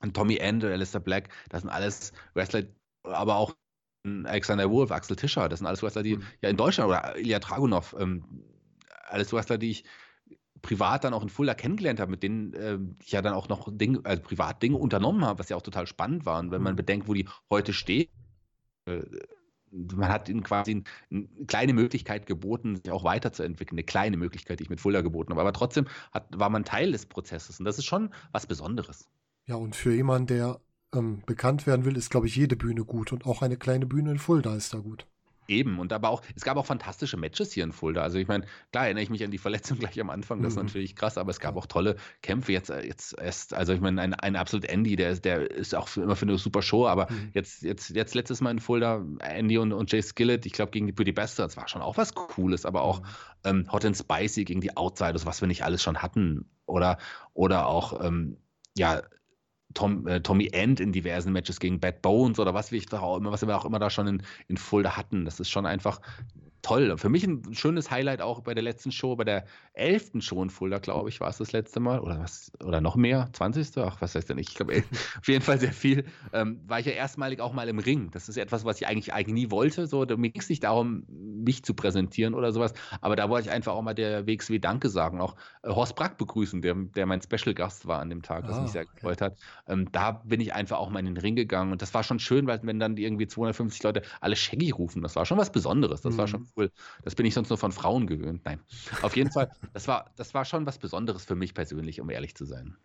[SPEAKER 2] ein Tommy End, Alistair Black, das sind alles Wrestler, aber auch Alexander Wolf, Axel Tischer, das sind alles Wrestler, die mhm. ja in Deutschland oder Ilya Dragunov, ähm, alles Wrestler, die ich privat dann auch in Fulda kennengelernt habe, mit denen äh, ich ja dann auch noch Dinge, also privat Dinge unternommen habe, was ja auch total spannend war. Und wenn man mhm. bedenkt, wo die heute stehen, äh, man hat ihnen quasi eine kleine Möglichkeit geboten, sich auch weiterzuentwickeln, eine kleine Möglichkeit, die ich mit Fulda geboten habe. Aber trotzdem hat, war man Teil des Prozesses und das ist schon was Besonderes.
[SPEAKER 1] Ja, und für jemanden, der ähm, bekannt werden will, ist, glaube ich, jede Bühne gut und auch eine kleine Bühne in Fulda ist da gut.
[SPEAKER 2] Eben, und aber auch, es gab auch fantastische Matches hier in Fulda. Also ich meine, klar erinnere ich mich an die Verletzung gleich am Anfang, das mhm. ist natürlich krass, aber es gab auch tolle Kämpfe jetzt, äh, jetzt erst, also ich meine, ein, ein absolut Andy, der, der ist auch für, immer für eine super Show, aber mhm. jetzt, jetzt, jetzt letztes Mal in Fulda, Andy und, und Jay Skillett, ich glaube, gegen die Pretty Bastards war schon auch was Cooles, aber auch mhm. ähm, Hot and Spicy gegen die Outsiders, was wir nicht alles schon hatten. Oder, oder auch, ähm, ja, Tom, äh, Tommy End in diversen Matches gegen Bad Bones oder was wir, auch immer, was wir auch immer da schon in, in Fulda hatten. Das ist schon einfach toll. Für mich ein schönes Highlight auch bei der letzten Show, bei der elften Show in Fulda, glaube ich, war es das letzte Mal. Oder was, oder noch mehr? 20. Ach, was heißt denn ich? Ich glaube, <laughs> auf jeden Fall sehr viel. Ähm, war ich ja erstmalig auch mal im Ring. Das ist etwas, was ich eigentlich, eigentlich nie wollte. So, mir ging es nicht darum, mich zu präsentieren oder sowas. Aber da wollte ich einfach auch mal der WXW Danke sagen. Auch äh, Horst Brack begrüßen, der, der mein Special-Gast war an dem Tag, was ah, mich sehr okay. gefreut hat. Ähm, da bin ich einfach auch mal in den Ring gegangen. Und das war schon schön, weil wenn dann irgendwie 250 Leute alle Shaggy rufen, das war schon was Besonderes. Das mhm. war schon cool. Das bin ich sonst nur von Frauen gewöhnt. Nein. Auf jeden Fall, <laughs> das war, das war schon was Besonderes für mich persönlich, um ehrlich zu sein.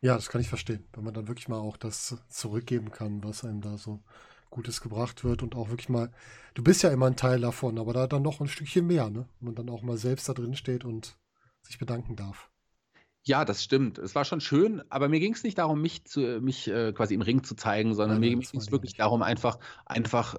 [SPEAKER 1] Ja, das kann ich verstehen. Wenn man dann wirklich mal auch das zurückgeben kann, was einem da so Gutes gebracht wird und auch wirklich mal, du bist ja immer ein Teil davon, aber da dann noch ein Stückchen mehr, ne? Wenn man dann auch mal selbst da drin steht und sich bedanken darf.
[SPEAKER 2] Ja, das stimmt. Es war schon schön, aber mir ging es nicht darum, mich, zu, mich äh, quasi im Ring zu zeigen, sondern Nein, mir ging es wirklich nicht. darum, einfach, einfach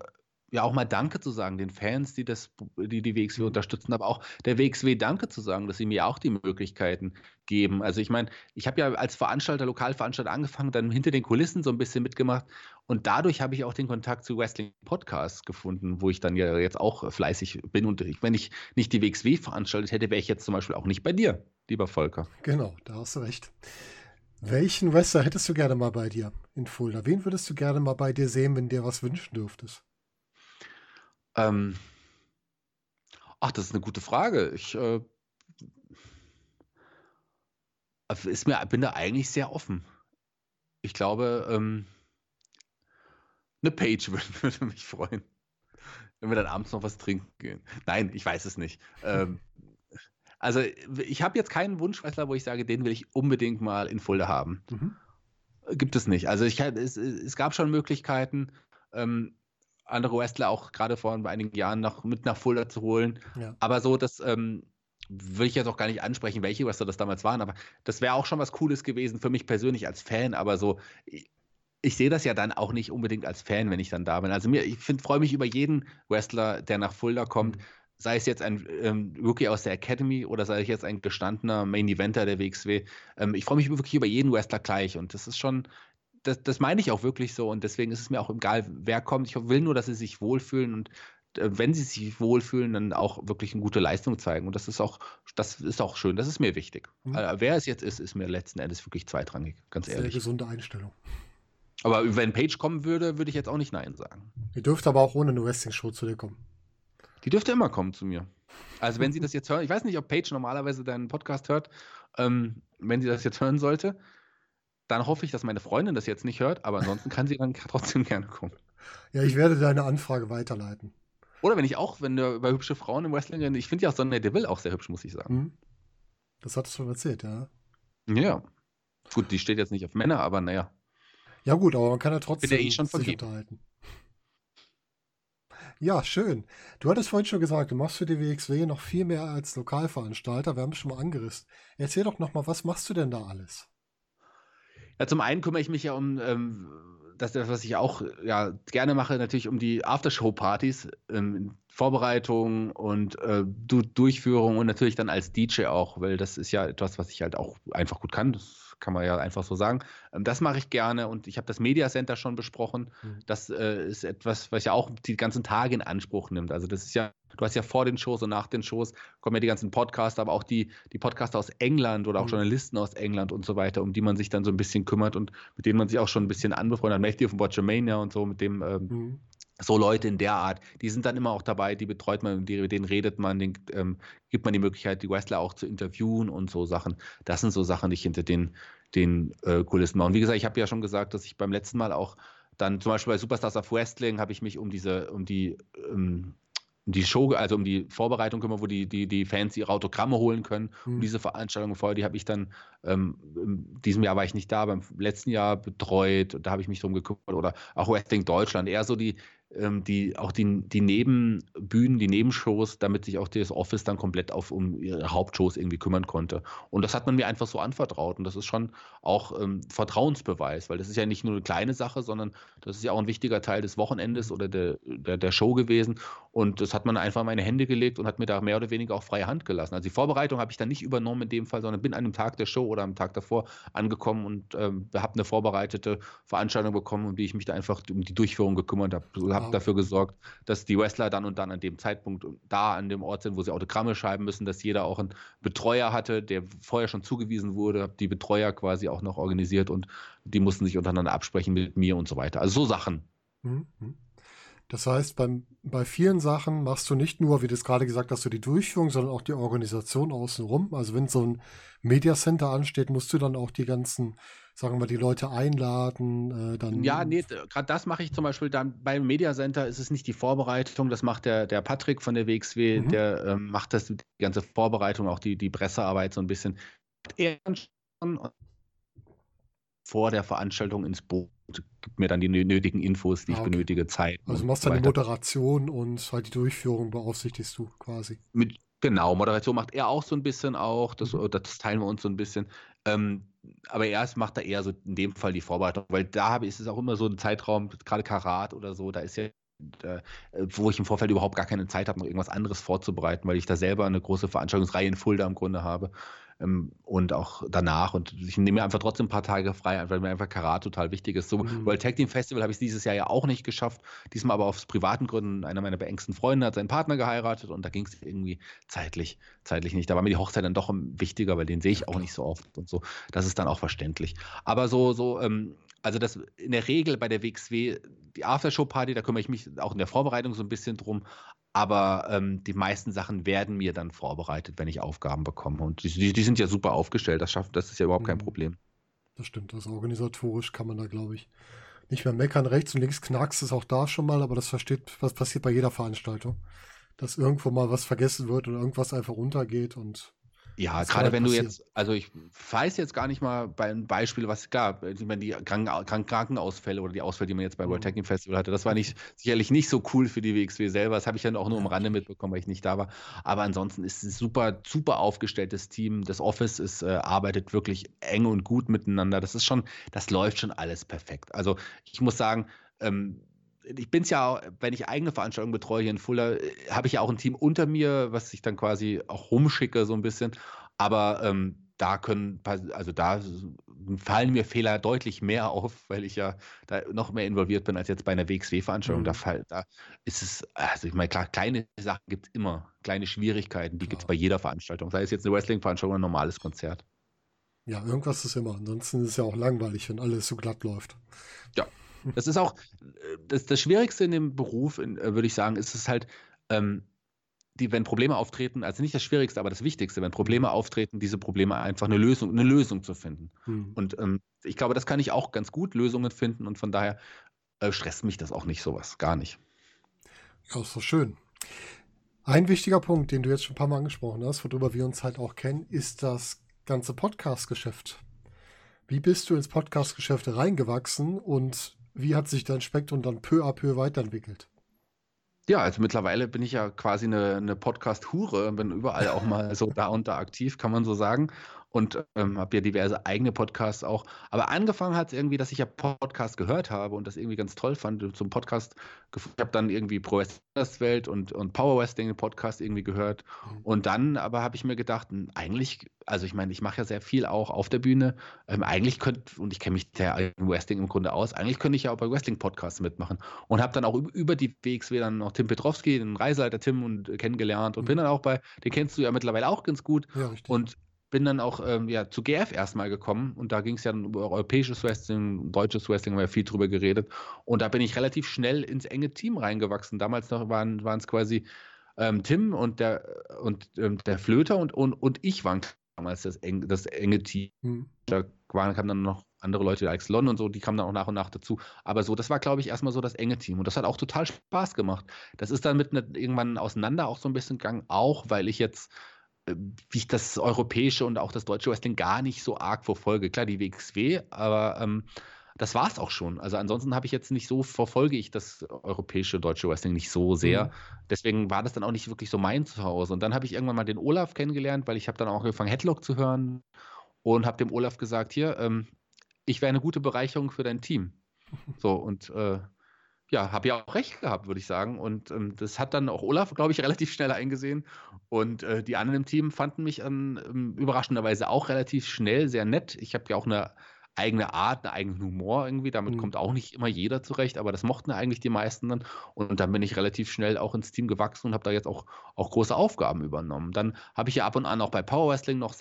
[SPEAKER 2] ja auch mal Danke zu sagen, den Fans, die das, die, die WXW mhm. unterstützen, aber auch der WXW Danke zu sagen, dass sie mir auch die Möglichkeiten geben. Also ich meine, ich habe ja als Veranstalter, Lokalveranstalter angefangen, dann hinter den Kulissen so ein bisschen mitgemacht und dadurch habe ich auch den Kontakt zu Wrestling Podcasts gefunden, wo ich dann ja jetzt auch fleißig bin und wenn ich nicht die WXW veranstaltet hätte, wäre ich jetzt zum Beispiel auch nicht bei dir, lieber Volker.
[SPEAKER 1] Genau, da hast du recht. Welchen Wrestler hättest du gerne mal bei dir in Fulda? Wen würdest du gerne mal bei dir sehen, wenn dir was wünschen dürftest?
[SPEAKER 2] Ähm, ach, das ist eine gute Frage. Ich äh, ist mir, bin da eigentlich sehr offen. Ich glaube, ähm, eine Page <laughs> würde, mich freuen, wenn wir dann abends noch was trinken gehen. Nein, ich weiß es nicht. Ähm, also ich habe jetzt keinen Wunschwrestler, wo ich sage, den will ich unbedingt mal in Fulda haben. Mhm. Gibt es nicht. Also ich, es, es gab schon Möglichkeiten. Ähm, andere Wrestler auch gerade vor einigen Jahren noch mit nach Fulda zu holen. Ja. Aber so, das ähm, will ich jetzt auch gar nicht ansprechen, welche Wrestler das damals waren, aber das wäre auch schon was Cooles gewesen für mich persönlich als Fan, aber so, ich, ich sehe das ja dann auch nicht unbedingt als Fan, wenn ich dann da bin. Also mir, ich freue mich über jeden Wrestler, der nach Fulda kommt, mhm. sei es jetzt ein ähm, Rookie aus der Academy oder sei es jetzt ein gestandener Main Eventer der WXW. Ähm, ich freue mich wirklich über jeden Wrestler gleich und das ist schon, das, das meine ich auch wirklich so und deswegen ist es mir auch egal, wer kommt. Ich will nur, dass sie sich wohlfühlen und äh, wenn sie sich wohlfühlen, dann auch wirklich eine gute Leistung zeigen. Und das ist auch, das ist auch schön, das ist mir wichtig. Mhm. Äh, wer es jetzt ist, ist mir letzten Endes wirklich zweitrangig, ganz Sehr ehrlich.
[SPEAKER 1] Sehr gesunde Einstellung.
[SPEAKER 2] Aber wenn Page kommen würde, würde ich jetzt auch nicht Nein sagen.
[SPEAKER 1] Die dürfte aber auch ohne eine Wrestling-Show zu dir kommen.
[SPEAKER 2] Die dürfte immer kommen zu mir. Also wenn sie <laughs> das jetzt hören, ich weiß nicht, ob Page normalerweise deinen Podcast hört, ähm, wenn sie das jetzt hören sollte, dann hoffe ich, dass meine Freundin das jetzt nicht hört, aber ansonsten kann sie dann <laughs> trotzdem gerne kommen.
[SPEAKER 1] Ja, ich werde deine Anfrage weiterleiten.
[SPEAKER 2] Oder wenn ich auch, wenn du über hübsche Frauen im Wrestling ich finde ja auch Sonja Deville auch sehr hübsch, muss ich sagen. Mhm.
[SPEAKER 1] Das hattest du schon erzählt, ja.
[SPEAKER 2] Ja. Gut, die steht jetzt nicht auf Männer, aber naja.
[SPEAKER 1] Ja, gut, aber man kann ja trotzdem
[SPEAKER 2] Bin ja eh schon
[SPEAKER 1] sich unterhalten. Ja, schön. Du hattest vorhin schon gesagt, du machst für die WXW noch viel mehr als Lokalveranstalter. Wir haben es schon mal angerissen. Erzähl doch noch mal, was machst du denn da alles?
[SPEAKER 2] Ja, zum einen kümmere ich mich ja um ähm, das, was ich auch ja, gerne mache, natürlich um die Aftershow-Partys, ähm, Vorbereitung und äh, du Durchführung und natürlich dann als DJ auch, weil das ist ja etwas, was ich halt auch einfach gut kann. Das kann man ja einfach so sagen. Ähm, das mache ich gerne und ich habe das Media Center schon besprochen. Mhm. Das äh, ist etwas, was ja auch die ganzen Tage in Anspruch nimmt. Also das ist ja Du hast ja vor den Shows und nach den Shows kommen ja die ganzen Podcaster, aber auch die, die Podcaster aus England oder auch mhm. Journalisten aus England und so weiter, um die man sich dann so ein bisschen kümmert und mit denen man sich auch schon ein bisschen anbefreundet hat. Matthew von Watchermania und so, mit dem ähm, mhm. so Leute in der Art, die sind dann immer auch dabei, die betreut man, die, mit denen redet man, denen ähm, gibt man die Möglichkeit, die Wrestler auch zu interviewen und so Sachen. Das sind so Sachen, die ich hinter den, den äh, Kulissen mache. Und wie gesagt, ich habe ja schon gesagt, dass ich beim letzten Mal auch dann zum Beispiel bei Superstars of Wrestling habe ich mich um diese, um die ähm, die Show, also um die Vorbereitung kümmern, wo die, die, die Fans ihre Autogramme holen können. Mhm. Und diese Veranstaltung vorher, die habe ich dann, ähm, in diesem Jahr war ich nicht da, beim letzten Jahr betreut, da habe ich mich drum gekümmert. Oder auch Wrestling Deutschland, eher so die, die auch die, die Nebenbühnen, die Nebenshows, damit sich auch das Office dann komplett auf um ihre Hauptshows irgendwie kümmern konnte. Und das hat man mir einfach so anvertraut. Und das ist schon auch ähm, Vertrauensbeweis, weil das ist ja nicht nur eine kleine Sache, sondern das ist ja auch ein wichtiger Teil des Wochenendes oder der, der, der Show gewesen. Und das hat man einfach in meine Hände gelegt und hat mir da mehr oder weniger auch freie Hand gelassen. Also die Vorbereitung habe ich dann nicht übernommen in dem Fall, sondern bin an einem Tag der Show oder am Tag davor angekommen und ähm, habe eine vorbereitete Veranstaltung bekommen, um die ich mich da einfach um die Durchführung gekümmert habe. Habe dafür gesorgt, dass die Wrestler dann und dann an dem Zeitpunkt da an dem Ort sind, wo sie Autogramme schreiben müssen, dass jeder auch einen Betreuer hatte, der vorher schon zugewiesen wurde, habe die Betreuer quasi auch noch organisiert und die mussten sich untereinander absprechen mit mir und so weiter. Also so Sachen. Mhm.
[SPEAKER 1] Das heißt, beim, bei vielen Sachen machst du nicht nur, wie du es gerade gesagt hast, du die Durchführung, sondern auch die Organisation außenrum. Also wenn so ein Media Center ansteht, musst du dann auch die ganzen sagen wir, die Leute einladen, äh, dann.
[SPEAKER 2] Ja, nee, gerade das mache ich zum Beispiel dann beim Media Center ist es nicht die Vorbereitung, das macht der, der Patrick von der WXW, mhm. der ähm, macht das die ganze Vorbereitung, auch die, die Pressearbeit so ein bisschen. Er vor der Veranstaltung ins Boot, gibt mir dann die nötigen Infos, die ah, okay. ich benötige, Zeit.
[SPEAKER 1] Also machst du dann die Moderation und halt die Durchführung beaufsichtigst du quasi.
[SPEAKER 2] Mit, genau, Moderation macht er auch so ein bisschen auch, das, mhm. das teilen wir uns so ein bisschen. Ähm, aber erst macht er eher so in dem Fall die Vorbereitung, weil da habe ich es auch immer so ein Zeitraum, gerade Karat oder so, da ist ja äh, wo ich im Vorfeld überhaupt gar keine Zeit habe, noch irgendwas anderes vorzubereiten, weil ich da selber eine große Veranstaltungsreihe in Fulda im Grunde habe und auch danach. Und ich nehme mir einfach trotzdem ein paar Tage frei, weil mir einfach Karat total wichtig ist. So mhm. World Tag Team Festival habe ich dieses Jahr ja auch nicht geschafft. Diesmal aber aus privaten Gründen. Einer meiner beengsten Freunde hat seinen Partner geheiratet und da ging es irgendwie zeitlich, zeitlich nicht. Da war mir die Hochzeit dann doch wichtiger, weil den sehe ich auch nicht so oft und so. Das ist dann auch verständlich. Aber so, so, ähm, also das in der Regel bei der WXW, die Aftershow-Party, da kümmere ich mich auch in der Vorbereitung so ein bisschen drum. Aber ähm, die meisten Sachen werden mir dann vorbereitet, wenn ich Aufgaben bekomme. Und die, die sind ja super aufgestellt. Das schafft, das ist ja überhaupt kein mhm. Problem.
[SPEAKER 1] Das stimmt. Also organisatorisch kann man da, glaube ich, nicht mehr meckern. Rechts und links knackst es auch da schon mal, aber das versteht, was passiert bei jeder Veranstaltung. Dass irgendwo mal was vergessen wird oder irgendwas einfach untergeht und
[SPEAKER 2] ja, das gerade wenn passieren. du jetzt, also ich weiß jetzt gar nicht mal bei einem Beispiel, was gab. Ich meine, die Kranken Krankenausfälle oder die Ausfälle, die man jetzt bei World mhm. Technic Festival hatte, das war nicht sicherlich nicht so cool für die WXW selber. Das habe ich dann auch nur am Rande mitbekommen, weil ich nicht da war. Aber ansonsten ist es ein super, super aufgestelltes Team. Das Office ist, äh, arbeitet wirklich eng und gut miteinander. Das ist schon, das läuft schon alles perfekt. Also ich muss sagen, ähm, ich bin es ja, wenn ich eigene Veranstaltungen betreue hier in Fulda, äh, habe ich ja auch ein Team unter mir, was ich dann quasi auch rumschicke so ein bisschen. Aber ähm, da können, also da fallen mir Fehler deutlich mehr auf, weil ich ja da noch mehr involviert bin als jetzt bei einer WXW-Veranstaltung. Mhm. Da, fall, da ist es, also ich meine, klar, kleine Sachen gibt es immer, kleine Schwierigkeiten, die gibt es bei jeder Veranstaltung, sei es jetzt eine Wrestling-Veranstaltung oder ein normales Konzert.
[SPEAKER 1] Ja, irgendwas ist immer. Ansonsten ist es ja auch langweilig, wenn alles so glatt läuft.
[SPEAKER 2] Ja, das ist auch das, das Schwierigste in dem Beruf, in, äh, würde ich sagen, ist es halt, ähm, die, wenn Probleme auftreten, also nicht das Schwierigste, aber das Wichtigste, wenn Probleme auftreten, diese Probleme einfach eine Lösung, eine Lösung zu finden. Mhm. Und ähm, ich glaube, das kann ich auch ganz gut Lösungen finden und von daher äh, stresst mich das auch nicht sowas, gar nicht.
[SPEAKER 1] Ja, ist doch schön. Ein wichtiger Punkt, den du jetzt schon ein paar Mal angesprochen hast, worüber wir uns halt auch kennen, ist das ganze Podcast-Geschäft. Wie bist du ins Podcast-Geschäft reingewachsen und wie hat sich dein Spektrum dann peu à peu weiterentwickelt?
[SPEAKER 2] Ja, also mittlerweile bin ich ja quasi eine, eine Podcast-Hure, bin überall auch mal so da und da aktiv, kann man so sagen und ähm, habe ja diverse eigene Podcasts auch. Aber angefangen hat es irgendwie, dass ich ja Podcast gehört habe und das irgendwie ganz toll fand. Zum Podcast, ich habe dann irgendwie Pro West und, und Power Wrestling Podcast irgendwie gehört. Mhm. Und dann aber habe ich mir gedacht, eigentlich, also ich meine, ich mache ja sehr viel auch auf der Bühne. Ähm, eigentlich könnte, und ich kenne mich im Wrestling im Grunde aus, eigentlich könnte ich ja auch bei Wrestling-Podcasts mitmachen. Und habe dann auch über die WXW dann noch Tim Petrowski, den Reiseleiter Tim, und äh, kennengelernt und mhm. bin dann auch bei, den kennst du ja mittlerweile auch ganz gut. Ja, richtig. Und bin dann auch ähm, ja, zu GF erstmal gekommen und da ging es ja dann über europäisches Wrestling, deutsches Wrestling, haben wir viel drüber geredet. Und da bin ich relativ schnell ins enge Team reingewachsen. Damals noch waren es quasi ähm, Tim und der, und, ähm, der Flöter und, und, und ich waren damals das, eng, das enge Team. Mhm. Da waren, kamen dann noch andere Leute, Alex Lon und so, die kamen dann auch nach und nach dazu. Aber so, das war, glaube ich, erstmal so das enge Team. Und das hat auch total Spaß gemacht. Das ist dann mit ne, irgendwann auseinander auch so ein bisschen gegangen, auch weil ich jetzt wie ich das europäische und auch das deutsche Wrestling gar nicht so arg verfolge. Klar, die WXW, aber ähm, das war es auch schon. Also ansonsten habe ich jetzt nicht so, verfolge ich das europäische deutsche Wrestling nicht so sehr. Mhm. Deswegen war das dann auch nicht wirklich so mein Zuhause. Und dann habe ich irgendwann mal den Olaf kennengelernt, weil ich habe dann auch angefangen, Headlock zu hören und habe dem Olaf gesagt, hier, ähm, ich wäre eine gute Bereicherung für dein Team. <laughs> So, und äh, ja, habe ja auch recht gehabt, würde ich sagen. Und ähm, das hat dann auch Olaf, glaube ich, <laughs> relativ schnell eingesehen. Und äh, die anderen im Team fanden mich ähm, überraschenderweise auch relativ schnell sehr nett. Ich habe ja auch eine eigene Art, einen eigenen Humor irgendwie. Damit mhm. kommt auch nicht immer jeder zurecht, aber das mochten eigentlich die meisten dann. Und dann bin ich relativ schnell auch ins Team gewachsen und habe da jetzt auch, auch große Aufgaben übernommen. Dann habe ich ja ab und an auch bei Power Wrestling noch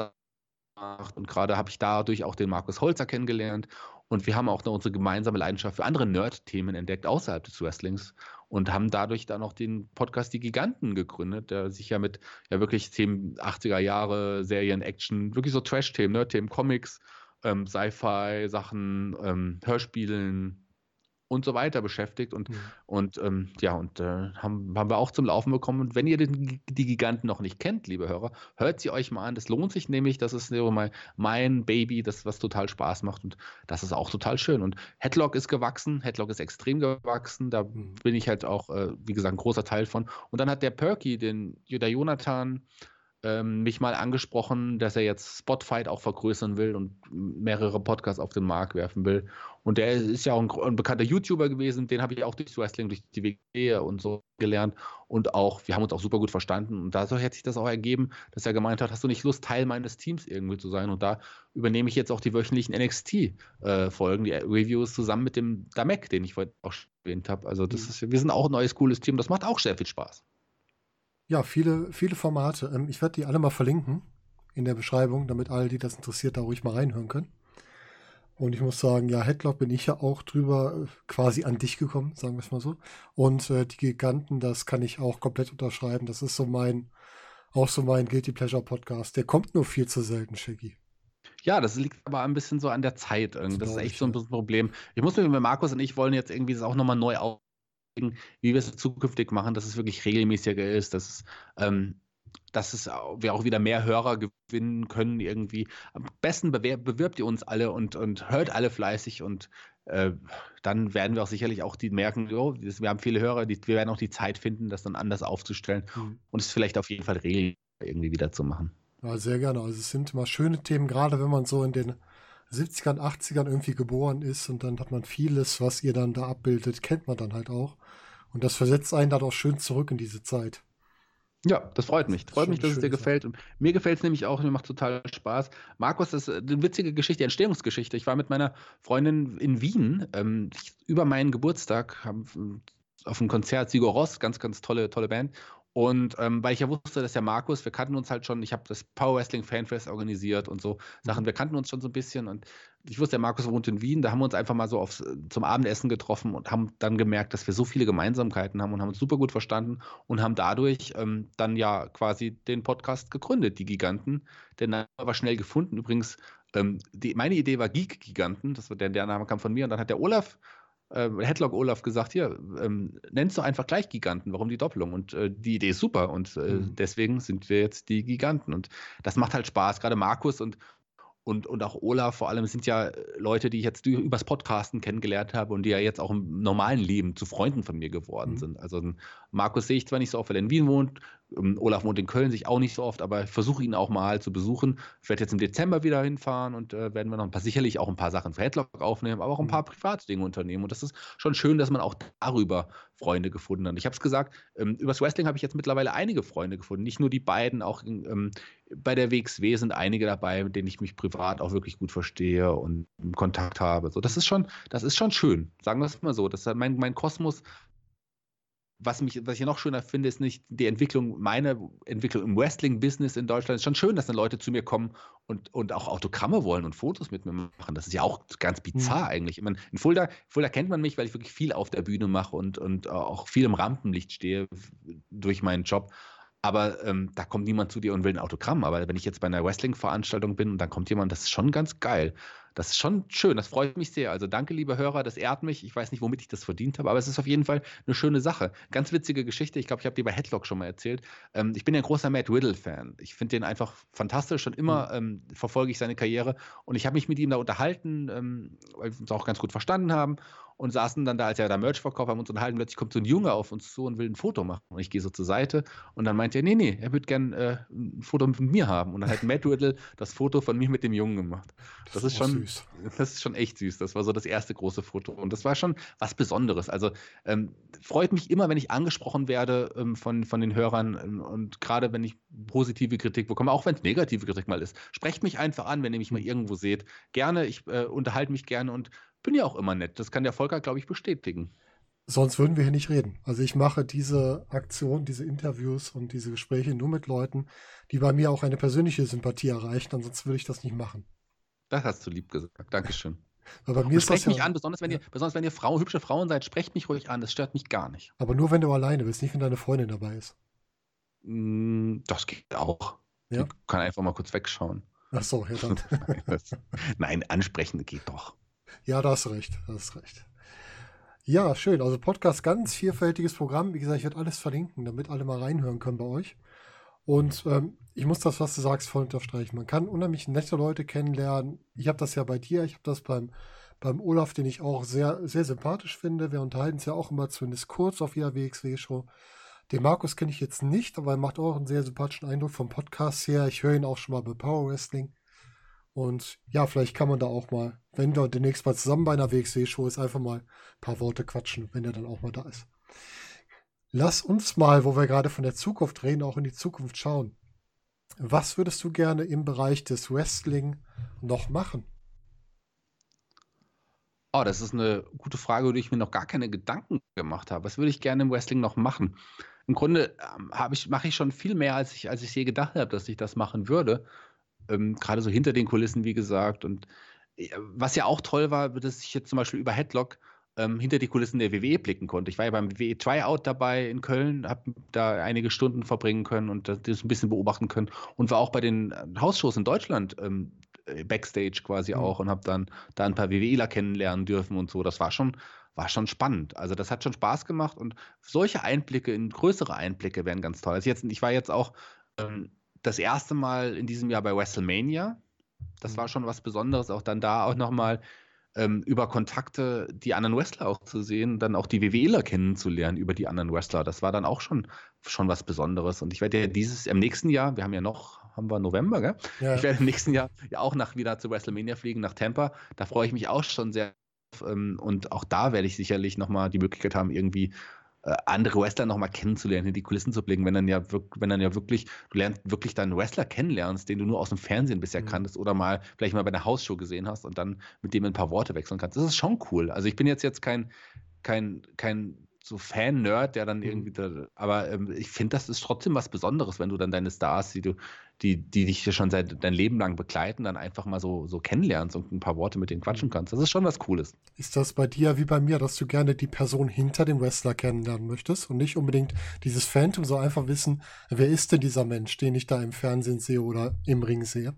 [SPEAKER 2] gemacht und gerade habe ich dadurch auch den Markus Holzer kennengelernt und wir haben auch noch unsere gemeinsame Leidenschaft für andere Nerd-Themen entdeckt außerhalb des Wrestlings und haben dadurch dann auch den Podcast Die Giganten gegründet, der sich ja mit ja wirklich Themen 80er Jahre, Serien, Action, wirklich so Trash-Themen, Nerd-Themen, Comics, ähm, Sci-Fi-Sachen, ähm, Hörspielen, und so weiter beschäftigt und, mhm. und ähm, ja, und äh, haben, haben wir auch zum Laufen bekommen. Und wenn ihr den, die Giganten noch nicht kennt, liebe Hörer, hört sie euch mal an. Das lohnt sich nämlich. Das ist mein, mein Baby, das was total Spaß macht und das ist auch total schön. Und Headlock ist gewachsen, Headlock ist extrem gewachsen. Da mhm. bin ich halt auch, äh, wie gesagt, ein großer Teil von. Und dann hat der Perky, den, der Jonathan, ähm, mich mal angesprochen, dass er jetzt Spotfight auch vergrößern will und mehrere Podcasts auf den Markt werfen will. Und der ist ja auch ein, ein bekannter YouTuber gewesen, den habe ich auch durch Wrestling, durch die WG und so gelernt. Und auch, wir haben uns auch super gut verstanden. Und da hat sich das auch ergeben, dass er gemeint hat, hast du nicht Lust, Teil meines Teams irgendwie zu sein? Und da übernehme ich jetzt auch die wöchentlichen NXT-Folgen, äh, die Reviews zusammen mit dem Damek, den ich vorhin auch erwähnt habe. Also das mhm. ist, wir sind auch ein neues, cooles Team. Das macht auch sehr viel Spaß.
[SPEAKER 1] Ja, viele, viele Formate. Ähm, ich werde die alle mal verlinken in der Beschreibung, damit alle, die das interessiert, da ruhig mal reinhören können. Und ich muss sagen, ja, Headlock bin ich ja auch drüber äh, quasi an dich gekommen, sagen wir es mal so. Und äh, die Giganten, das kann ich auch komplett unterschreiben. Das ist so mein, auch so mein Guilty Pleasure Podcast. Der kommt nur viel zu selten, Shaggy.
[SPEAKER 2] Ja, das liegt aber ein bisschen so an der Zeit. Das, das ist echt ich, so ein bisschen Problem. Ich muss mir mit Markus und ich wollen jetzt irgendwie das auch nochmal neu auf wie wir es zukünftig machen, dass es wirklich regelmäßiger ist, dass es, ähm, dass es wir auch wieder mehr Hörer gewinnen können irgendwie. Am besten bewirbt ihr uns alle und, und hört alle fleißig und äh, dann werden wir auch sicherlich auch die merken, oh, wir haben viele Hörer, die, wir werden auch die Zeit finden, das dann anders aufzustellen mhm. und es vielleicht auf jeden Fall regelmäßig irgendwie wieder zu machen.
[SPEAKER 1] Ja, sehr gerne. Also es sind immer schöne Themen, gerade wenn man so in den 70ern, 80ern irgendwie geboren ist und dann hat man vieles, was ihr dann da abbildet, kennt man dann halt auch. Und das versetzt einen dann auch schön zurück in diese Zeit.
[SPEAKER 2] Ja, das freut mich. Das freut mich, dass es dir gefällt. Und mir gefällt es nämlich auch, mir macht total Spaß. Markus, das ist eine witzige Geschichte, Entstehungsgeschichte. Ich war mit meiner Freundin in Wien ähm, über meinen Geburtstag haben, auf einem Konzert, Sigur Ross, ganz, ganz tolle, tolle Band. Und ähm, weil ich ja wusste, dass der Markus, wir kannten uns halt schon, ich habe das Power Wrestling Fanfest organisiert und so Sachen, mhm. wir kannten uns schon so ein bisschen und ich wusste, der Markus wohnt in Wien, da haben wir uns einfach mal so aufs, zum Abendessen getroffen und haben dann gemerkt, dass wir so viele Gemeinsamkeiten haben und haben uns super gut verstanden und haben dadurch ähm, dann ja quasi den Podcast gegründet, die Giganten. Der Name war schnell gefunden. Übrigens, ähm, die, meine Idee war Geek Giganten, das war der, der Name kam von mir und dann hat der Olaf äh, Headlock Olaf gesagt, hier, ähm, nennst du einfach gleich Giganten, warum die Doppelung? Und äh, die Idee ist super und äh, mhm. deswegen sind wir jetzt die Giganten. Und das macht halt Spaß, gerade Markus und und, und auch Olaf vor allem sind ja äh, Leute, die ich jetzt übers Podcasten kennengelernt habe und die ja jetzt auch im normalen Leben zu Freunden von mir geworden mhm. sind. Also Markus sehe ich zwar nicht so oft, weil er in Wien wohnt, ähm, Olaf wohnt in Köln, sich auch nicht so oft, aber ich versuche ihn auch mal zu besuchen. Ich werde jetzt im Dezember wieder hinfahren und äh, werden wir noch ein paar, sicherlich auch ein paar Sachen für Headlock aufnehmen, aber auch ein mhm. paar Privatdinge unternehmen. Und das ist schon schön, dass man auch darüber Freunde gefunden hat. Ich habe es gesagt, ähm, übers Wrestling habe ich jetzt mittlerweile einige Freunde gefunden. Nicht nur die beiden, auch ähm, bei der WXW sind einige dabei, mit denen ich mich privat auch wirklich gut verstehe und Kontakt habe. So, das ist schon, das ist schon schön, sagen wir es mal so. Das, mein, mein Kosmos was, mich, was ich noch schöner finde, ist nicht die Entwicklung, meine Entwicklung im Wrestling-Business in Deutschland. Es ist schon schön, dass dann Leute zu mir kommen und, und auch Autogramme wollen und Fotos mit mir machen. Das ist ja auch ganz bizarr mhm. eigentlich. Ich meine, in Fulda, Fulda kennt man mich, weil ich wirklich viel auf der Bühne mache und, und auch viel im Rampenlicht stehe durch meinen Job. Aber ähm, da kommt niemand zu dir und will ein Autogramm. Aber wenn ich jetzt bei einer Wrestling-Veranstaltung bin und dann kommt jemand, das ist schon ganz geil. Das ist schon schön, das freut mich sehr. Also danke, liebe Hörer, das ehrt mich. Ich weiß nicht, womit ich das verdient habe, aber es ist auf jeden Fall eine schöne Sache. Ganz witzige Geschichte, ich glaube, ich habe die bei Headlock schon mal erzählt. Ähm, ich bin ja ein großer Matt Riddle-Fan. Ich finde den einfach fantastisch. Schon immer mhm. ähm, verfolge ich seine Karriere und ich habe mich mit ihm da unterhalten, ähm, weil wir uns auch ganz gut verstanden haben und saßen dann da, als er da Merch verkauft haben, uns unterhalten. Plötzlich kommt so ein Junge auf uns zu und will ein Foto machen. Und ich gehe so zur Seite und dann meint er, nee, nee, er würde gern äh, ein Foto mit mir haben. Und dann hat Matt Riddle das Foto von mir mit dem Jungen gemacht. Das, das ist schon süß. Das ist schon echt süß. Das war so das erste große Foto. Und das war schon was Besonderes. Also ähm, freut mich immer, wenn ich angesprochen werde ähm, von, von den Hörern ähm, und gerade wenn ich positive Kritik bekomme, auch wenn es negative Kritik mal ist. Sprecht mich einfach an, wenn ihr mich mal irgendwo seht. Gerne, ich äh, unterhalte mich gerne und bin ja auch immer nett. Das kann der Volker, glaube ich, bestätigen.
[SPEAKER 1] Sonst würden wir hier nicht reden. Also ich mache diese Aktion, diese Interviews und diese Gespräche nur mit Leuten, die bei mir auch eine persönliche Sympathie erreichen. Ansonsten würde ich das nicht machen.
[SPEAKER 2] Das hast du lieb gesagt. Dankeschön. <laughs>
[SPEAKER 1] Aber bei mir ist
[SPEAKER 2] sprecht mich ja, an, besonders wenn, ja. ihr, besonders wenn ihr Frau, hübsche Frauen seid, sprecht mich ruhig an. Das stört mich gar nicht.
[SPEAKER 1] Aber nur wenn du alleine bist, nicht wenn deine Freundin dabei ist.
[SPEAKER 2] Mm, das geht auch. Ja? Die kann einfach mal kurz wegschauen.
[SPEAKER 1] Ach so, ja dann. <laughs>
[SPEAKER 2] Nein, ansprechen geht doch.
[SPEAKER 1] Ja, da hast recht, da hast recht. Ja, schön. Also Podcast, ganz vielfältiges Programm. Wie gesagt, ich werde alles verlinken, damit alle mal reinhören können bei euch. Und ähm, ich muss das, was du sagst, voll unterstreichen. Man kann unheimlich nette Leute kennenlernen. Ich habe das ja bei dir, ich habe das beim, beim Olaf, den ich auch sehr, sehr sympathisch finde. Wir unterhalten es ja auch immer zumindest kurz auf jeder WXW-Show. Den Markus kenne ich jetzt nicht, aber er macht auch einen sehr sympathischen Eindruck vom Podcast her. Ich höre ihn auch schon mal bei Power Wrestling. Und ja, vielleicht kann man da auch mal, wenn wir demnächst mal zusammen bei einer WXW-Show ist, einfach mal ein paar Worte quatschen, wenn er dann auch mal da ist. Lass uns mal, wo wir gerade von der Zukunft reden, auch in die Zukunft schauen. Was würdest du gerne im Bereich des Wrestling noch machen?
[SPEAKER 2] Oh, das ist eine gute Frage, über die ich mir noch gar keine Gedanken gemacht habe. Was würde ich gerne im Wrestling noch machen? Im Grunde ähm, ich, mache ich schon viel mehr, als ich, als ich je gedacht habe, dass ich das machen würde ähm, gerade so hinter den Kulissen, wie gesagt. Und äh, was ja auch toll war, dass ich jetzt zum Beispiel über Headlock ähm, hinter die Kulissen der WWE blicken konnte. Ich war ja beim WWE Tryout dabei in Köln, habe da einige Stunden verbringen können und das, ein bisschen beobachten können und war auch bei den äh, Hausshows in Deutschland ähm, äh, Backstage quasi mhm. auch und habe dann da ein paar WWEler kennenlernen dürfen und so. Das war schon, war schon spannend. Also das hat schon Spaß gemacht und solche Einblicke, in größere Einblicke wären ganz toll. Also jetzt, ich war jetzt auch ähm, das erste Mal in diesem Jahr bei WrestleMania. Das war mhm. schon was Besonderes, auch dann da auch nochmal ähm, über Kontakte die anderen Wrestler auch zu sehen, dann auch die WWEler kennenzulernen über die anderen Wrestler. Das war dann auch schon, schon was Besonderes. Und ich werde ja dieses, im nächsten Jahr, wir haben ja noch, haben wir November, gell? Ja. Ich werde im nächsten Jahr ja auch nach, wieder zu WrestleMania fliegen, nach Tampa. Da freue ich mich auch schon sehr. Ähm, und auch da werde ich sicherlich nochmal die Möglichkeit haben, irgendwie äh, andere Wrestler nochmal kennenzulernen, in die Kulissen zu blicken, wenn dann ja wenn dann ja wirklich, du lernst wirklich deinen Wrestler kennenlernst, den du nur aus dem Fernsehen bisher mhm. kanntest oder mal vielleicht mal bei einer Hausshow gesehen hast und dann mit dem ein paar Worte wechseln kannst. Das ist schon cool. Also ich bin jetzt jetzt kein, kein, kein so Fan-Nerd, der dann mhm. irgendwie, da, aber ähm, ich finde, das ist trotzdem was Besonderes, wenn du dann deine Stars, die du, die, die dich schon seit dein Leben lang begleiten, dann einfach mal so, so kennenlernst und ein paar Worte mit denen quatschen mhm. kannst. Das ist schon was Cooles.
[SPEAKER 1] Ist das bei dir wie bei mir, dass du gerne die Person hinter dem Wrestler kennenlernen möchtest und nicht unbedingt dieses Phantom, so einfach wissen, wer ist denn dieser Mensch, den ich da im Fernsehen sehe oder im Ring sehe?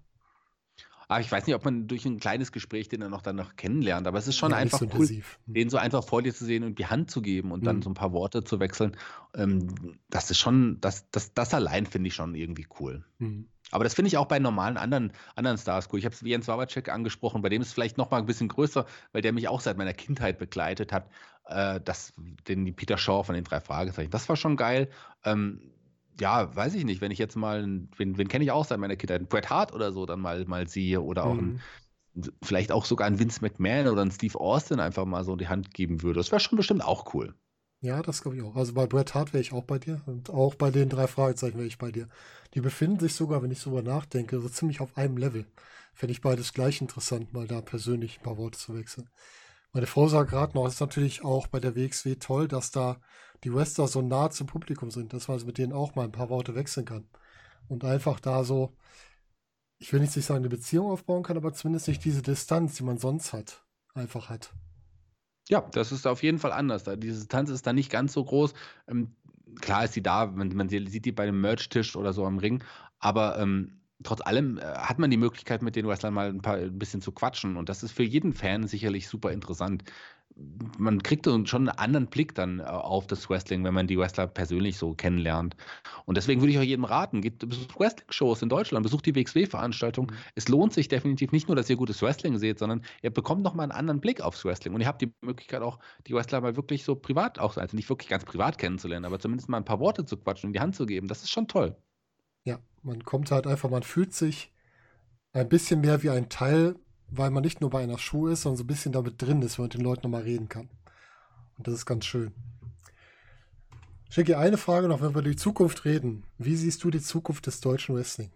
[SPEAKER 2] Aber ich weiß nicht, ob man durch ein kleines Gespräch den dann noch danach kennenlernt. Aber es ist schon ja, einfach so cool, intensiv. Hm. den so einfach vor dir zu sehen und die Hand zu geben und mhm. dann hm. so ein paar Worte zu wechseln. Ähm, das ist schon, das, das, das allein finde ich schon irgendwie cool. Mhm. Aber das finde ich auch bei normalen anderen, anderen Stars cool. Ich habe es wie Jens Wawacek angesprochen, bei dem ist es vielleicht noch mal ein bisschen größer, weil der mich auch seit meiner Kindheit begleitet hat. Äh, das, den Peter Shaw von den drei Fragezeichen. Das war schon geil. Ähm, ja, weiß ich nicht, wenn ich jetzt mal, wen, wen kenne ich auch seit meiner Kindheit, Bret Hart oder so dann mal, mal sehe oder auch mhm. ein, vielleicht auch sogar ein Vince McMahon oder ein Steve Austin einfach mal so in die Hand geben würde. Das wäre schon bestimmt auch cool.
[SPEAKER 1] Ja, das glaube ich auch. Also bei Bret Hart wäre ich auch bei dir und auch bei den drei Fragezeichen wäre ich bei dir. Die befinden sich sogar, wenn ich so darüber nachdenke, so ziemlich auf einem Level. Fände ich beides gleich interessant, mal da persönlich ein paar Worte zu wechseln. Meine Frau sagt gerade noch, es ist natürlich auch bei der WXW toll, dass da die Wrestler so nah zum Publikum sind, dass man also mit denen auch mal ein paar Worte wechseln kann. Und einfach da so, ich will nicht sagen, eine Beziehung aufbauen kann, aber zumindest nicht diese Distanz, die man sonst hat, einfach hat.
[SPEAKER 2] Ja, das ist auf jeden Fall anders. diese Distanz ist da nicht ganz so groß. Ähm, klar ist sie da, man, man sieht die bei dem Merch-Tisch oder so am Ring, aber ähm, trotz allem äh, hat man die Möglichkeit, mit den Wrestlern mal ein, paar, ein bisschen zu quatschen und das ist für jeden Fan sicherlich super interessant man kriegt schon einen anderen Blick dann äh, auf das Wrestling, wenn man die Wrestler persönlich so kennenlernt. Und deswegen würde ich auch jedem raten, geht besucht Wrestling-Shows in Deutschland, besucht die WXW-Veranstaltung. Mhm. Es lohnt sich definitiv nicht nur, dass ihr gutes Wrestling seht, sondern ihr bekommt nochmal einen anderen Blick aufs Wrestling. Und ihr habt die Möglichkeit auch, die Wrestler mal wirklich so privat auch, also nicht wirklich ganz privat kennenzulernen, aber zumindest mal ein paar Worte zu quatschen und die Hand zu geben. Das ist schon toll.
[SPEAKER 1] Ja, man kommt halt einfach, man fühlt sich ein bisschen mehr wie ein Teil weil man nicht nur bei einer Show ist, sondern so ein bisschen damit drin ist, wenn man mit den Leuten nochmal reden kann. Und das ist ganz schön. Schicke eine Frage noch, wenn wir über die Zukunft reden. Wie siehst du die Zukunft des deutschen Wrestling?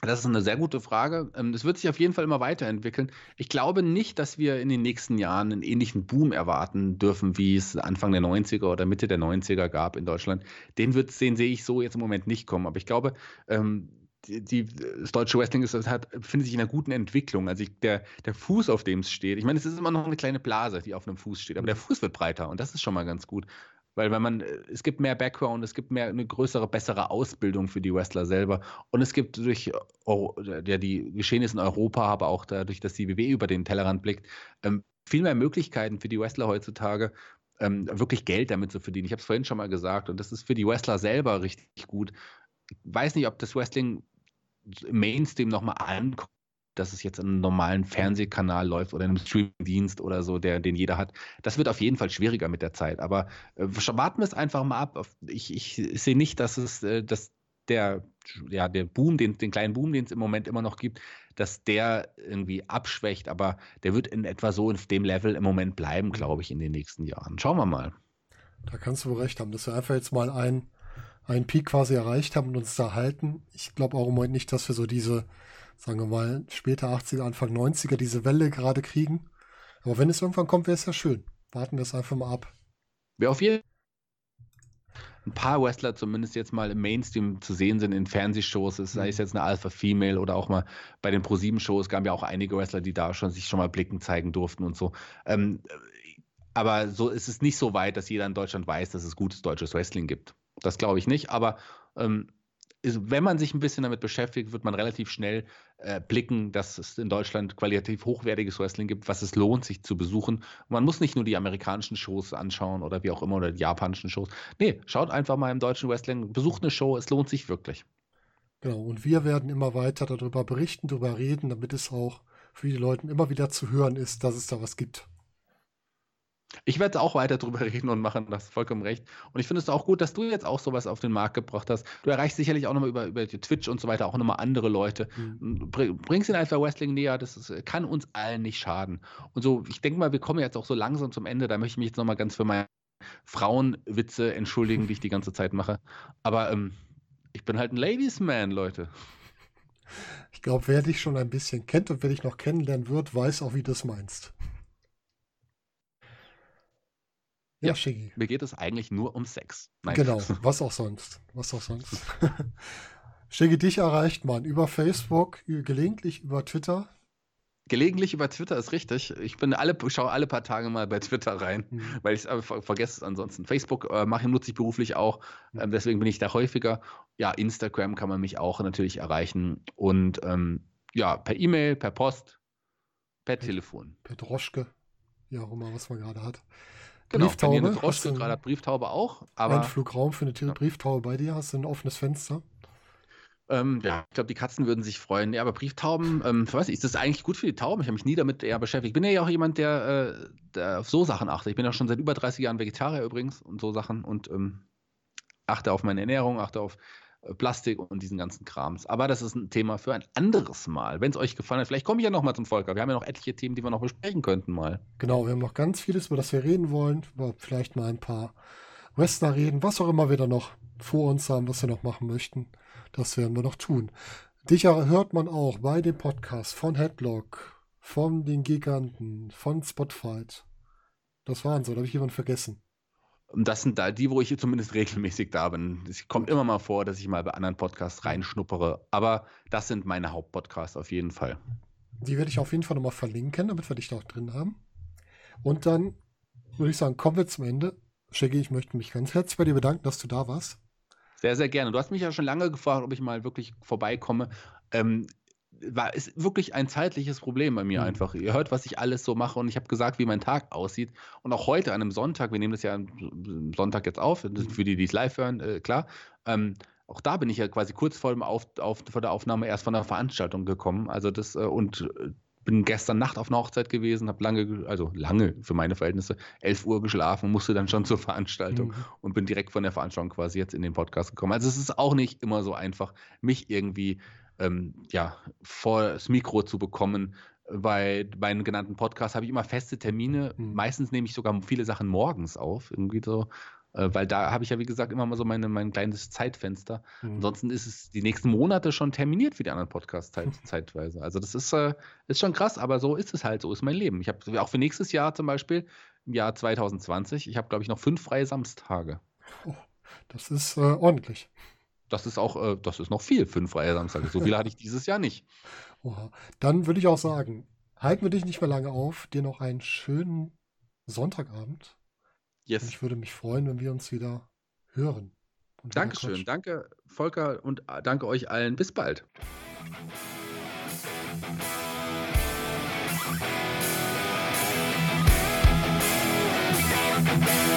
[SPEAKER 2] Das ist eine sehr gute Frage. Es ähm, wird sich auf jeden Fall immer weiterentwickeln. Ich glaube nicht, dass wir in den nächsten Jahren einen ähnlichen Boom erwarten dürfen, wie es Anfang der 90er oder Mitte der 90er gab in Deutschland. Den, wird, den sehe ich so jetzt im Moment nicht kommen. Aber ich glaube, ähm, die, die, das deutsche Wrestling ist, hat, befindet sich in einer guten Entwicklung. Also ich, der, der Fuß, auf dem es steht, ich meine, es ist immer noch eine kleine Blase, die auf einem Fuß steht, aber der Fuß wird breiter und das ist schon mal ganz gut. Weil wenn man, es gibt mehr Background, es gibt mehr eine größere, bessere Ausbildung für die Wrestler selber. Und es gibt durch ja, die Geschehnisse in Europa, aber auch dadurch, dass die WWE über den Tellerrand blickt, ähm, viel mehr Möglichkeiten für die Wrestler heutzutage, ähm, wirklich Geld damit zu verdienen. Ich habe es vorhin schon mal gesagt und das ist für die Wrestler selber richtig gut. Ich weiß nicht, ob das Wrestling Mainstream nochmal anguckt, dass es jetzt in einem normalen Fernsehkanal läuft oder in einem Streamingdienst oder so, der, den jeder hat. Das wird auf jeden Fall schwieriger mit der Zeit. Aber äh, warten wir es einfach mal ab. Ich, ich, sehe nicht, dass es, äh, dass der, ja, der Boom, den, den kleinen Boom, den es im Moment immer noch gibt, dass der irgendwie abschwächt, aber der wird in etwa so auf dem Level im Moment bleiben, glaube ich, in den nächsten Jahren. Schauen wir mal.
[SPEAKER 1] Da kannst du wohl recht haben, dass wir einfach jetzt mal ein einen Peak quasi erreicht haben und uns da halten. Ich glaube auch im Moment nicht, dass wir so diese, sagen wir mal, später 80er, Anfang 90er, diese Welle gerade kriegen. Aber wenn es irgendwann kommt, wäre es ja schön. Warten wir es einfach mal ab.
[SPEAKER 2] Wer auf jeden ein paar Wrestler zumindest jetzt mal im Mainstream zu sehen sind in Fernsehshows, sei es mhm. jetzt eine Alpha Female oder auch mal bei den Pro-7-Shows, gab ja auch einige Wrestler, die da schon sich schon mal blicken zeigen durften und so. Ähm, aber so ist es nicht so weit, dass jeder in Deutschland weiß, dass es gutes deutsches Wrestling gibt. Das glaube ich nicht, aber ähm, ist, wenn man sich ein bisschen damit beschäftigt, wird man relativ schnell äh, blicken, dass es in Deutschland qualitativ hochwertiges Wrestling gibt, was es lohnt, sich zu besuchen. Und man muss nicht nur die amerikanischen Shows anschauen oder wie auch immer oder die japanischen Shows. Nee, schaut einfach mal im deutschen Wrestling, besucht eine Show, es lohnt sich wirklich.
[SPEAKER 1] Genau, und wir werden immer weiter darüber berichten, darüber reden, damit es auch für die Leute immer wieder zu hören ist, dass es da was gibt.
[SPEAKER 2] Ich werde auch weiter drüber <laughs> reden und machen, das vollkommen recht. Und ich finde es auch gut, dass du jetzt auch sowas auf den Markt gebracht hast. Du erreichst sicherlich auch nochmal über, über Twitch und so weiter auch nochmal andere Leute. Mhm. Bringst den einfach Wrestling näher, das ist, kann uns allen nicht schaden. Und so, ich denke mal, wir kommen jetzt auch so langsam zum Ende. Da möchte ich mich jetzt nochmal ganz für meine Frauenwitze entschuldigen, <laughs> die ich die ganze Zeit mache. Aber ähm, ich bin halt ein Ladies Man, Leute.
[SPEAKER 1] Ich glaube, wer dich schon ein bisschen kennt und wer dich noch kennenlernen wird, weiß auch, wie du es meinst.
[SPEAKER 2] Ja, Shiggy. Mir geht es eigentlich nur um Sex.
[SPEAKER 1] Nein. Genau, <laughs> was auch sonst. Was auch sonst. <laughs> Shiggy, dich erreicht man über Facebook, gelegentlich über Twitter.
[SPEAKER 2] Gelegentlich über Twitter ist richtig. Ich bin alle, schaue alle paar Tage mal bei Twitter rein, mhm. weil ich es vergesse es ansonsten. Facebook äh, mache nutze ich beruflich auch, äh, deswegen bin ich da häufiger. Ja, Instagram kann man mich auch natürlich erreichen und ähm, ja, per E-Mail, per Post, per, per Telefon.
[SPEAKER 1] Per Droschke, ja auch immer, was man gerade hat.
[SPEAKER 2] Genau, Brieftaube. Wenn ihr eine Droschke gerade Brieftaube auch. Aber
[SPEAKER 1] ein Flugraum für eine ja. Brieftaube bei dir? Hast du ein offenes Fenster?
[SPEAKER 2] Ähm, ja, ich glaube, die Katzen würden sich freuen. Ja, aber Brieftauben, ähm, weiß ich, ist das eigentlich gut für die Tauben? Ich habe mich nie damit eher beschäftigt. Ich bin ja auch jemand, der, äh, der auf so Sachen achtet. Ich bin ja schon seit über 30 Jahren Vegetarier übrigens und so Sachen und ähm, achte auf meine Ernährung, achte auf Plastik und diesen ganzen Krams. Aber das ist ein Thema für ein anderes Mal. Wenn es euch gefallen hat, vielleicht komme ich ja noch mal zum Volker. Wir haben ja noch etliche Themen, die wir noch besprechen könnten mal.
[SPEAKER 1] Genau, wir haben noch ganz vieles, über das wir reden wollen. Über vielleicht mal ein paar Wrestler reden, was auch immer wir da noch vor uns haben, was wir noch machen möchten. Das werden wir noch tun. Dich hört man auch bei dem Podcast von Headlock, von den Giganten, von Spotfight. Das waren so, da habe ich jemanden vergessen.
[SPEAKER 2] Und das sind da die, wo ich zumindest regelmäßig da bin. Es kommt immer mal vor, dass ich mal bei anderen Podcasts reinschnuppere. Aber das sind meine Hauptpodcasts auf jeden Fall.
[SPEAKER 1] Die werde ich auf jeden Fall nochmal verlinken, damit wir dich da auch drin haben. Und dann würde ich sagen, kommen wir zum Ende. Shaggy, ich möchte mich ganz herzlich bei dir bedanken, dass du da warst.
[SPEAKER 2] Sehr, sehr gerne. Du hast mich ja schon lange gefragt, ob ich mal wirklich vorbeikomme. Ähm, war, ist wirklich ein zeitliches Problem bei mir mhm. einfach. Ihr hört, was ich alles so mache und ich habe gesagt, wie mein Tag aussieht. Und auch heute an einem Sonntag, wir nehmen das ja am Sonntag jetzt auf, mhm. für die, die es live hören, äh, klar. Ähm, auch da bin ich ja quasi kurz vor, dem auf, auf, vor der Aufnahme erst von der Veranstaltung gekommen. Also das äh, und äh, bin gestern Nacht auf einer Hochzeit gewesen, habe lange, also lange für meine Verhältnisse, 11 Uhr geschlafen, musste dann schon zur Veranstaltung mhm. und bin direkt von der Veranstaltung quasi jetzt in den Podcast gekommen. Also es ist auch nicht immer so einfach, mich irgendwie ähm, ja, vor das Mikro zu bekommen. Bei meinen genannten Podcasts habe ich immer feste Termine. Mhm. Meistens nehme ich sogar viele Sachen morgens auf, irgendwie so. Äh, weil da habe ich ja, wie gesagt, immer mal so meine, mein kleines Zeitfenster. Mhm. Ansonsten ist es die nächsten Monate schon terminiert für die anderen Podcasts zeit, <laughs> zeitweise. Also das ist, äh, ist schon krass, aber so ist es halt, so ist mein Leben. Ich habe auch für nächstes Jahr zum Beispiel, im Jahr 2020, ich habe, glaube ich, noch fünf freie Samstage.
[SPEAKER 1] Oh, das ist äh, ordentlich
[SPEAKER 2] das ist auch, äh, das ist noch viel für einen freien Samstag. So viele hatte ich dieses Jahr nicht. <laughs>
[SPEAKER 1] Oha. Dann würde ich auch sagen, halten wir dich nicht mehr lange auf. Dir noch einen schönen Sonntagabend. Yes. Und ich würde mich freuen, wenn wir uns wieder hören.
[SPEAKER 2] Dankeschön. Quatschen. Danke, Volker, und äh, danke euch allen. Bis bald. Yeah.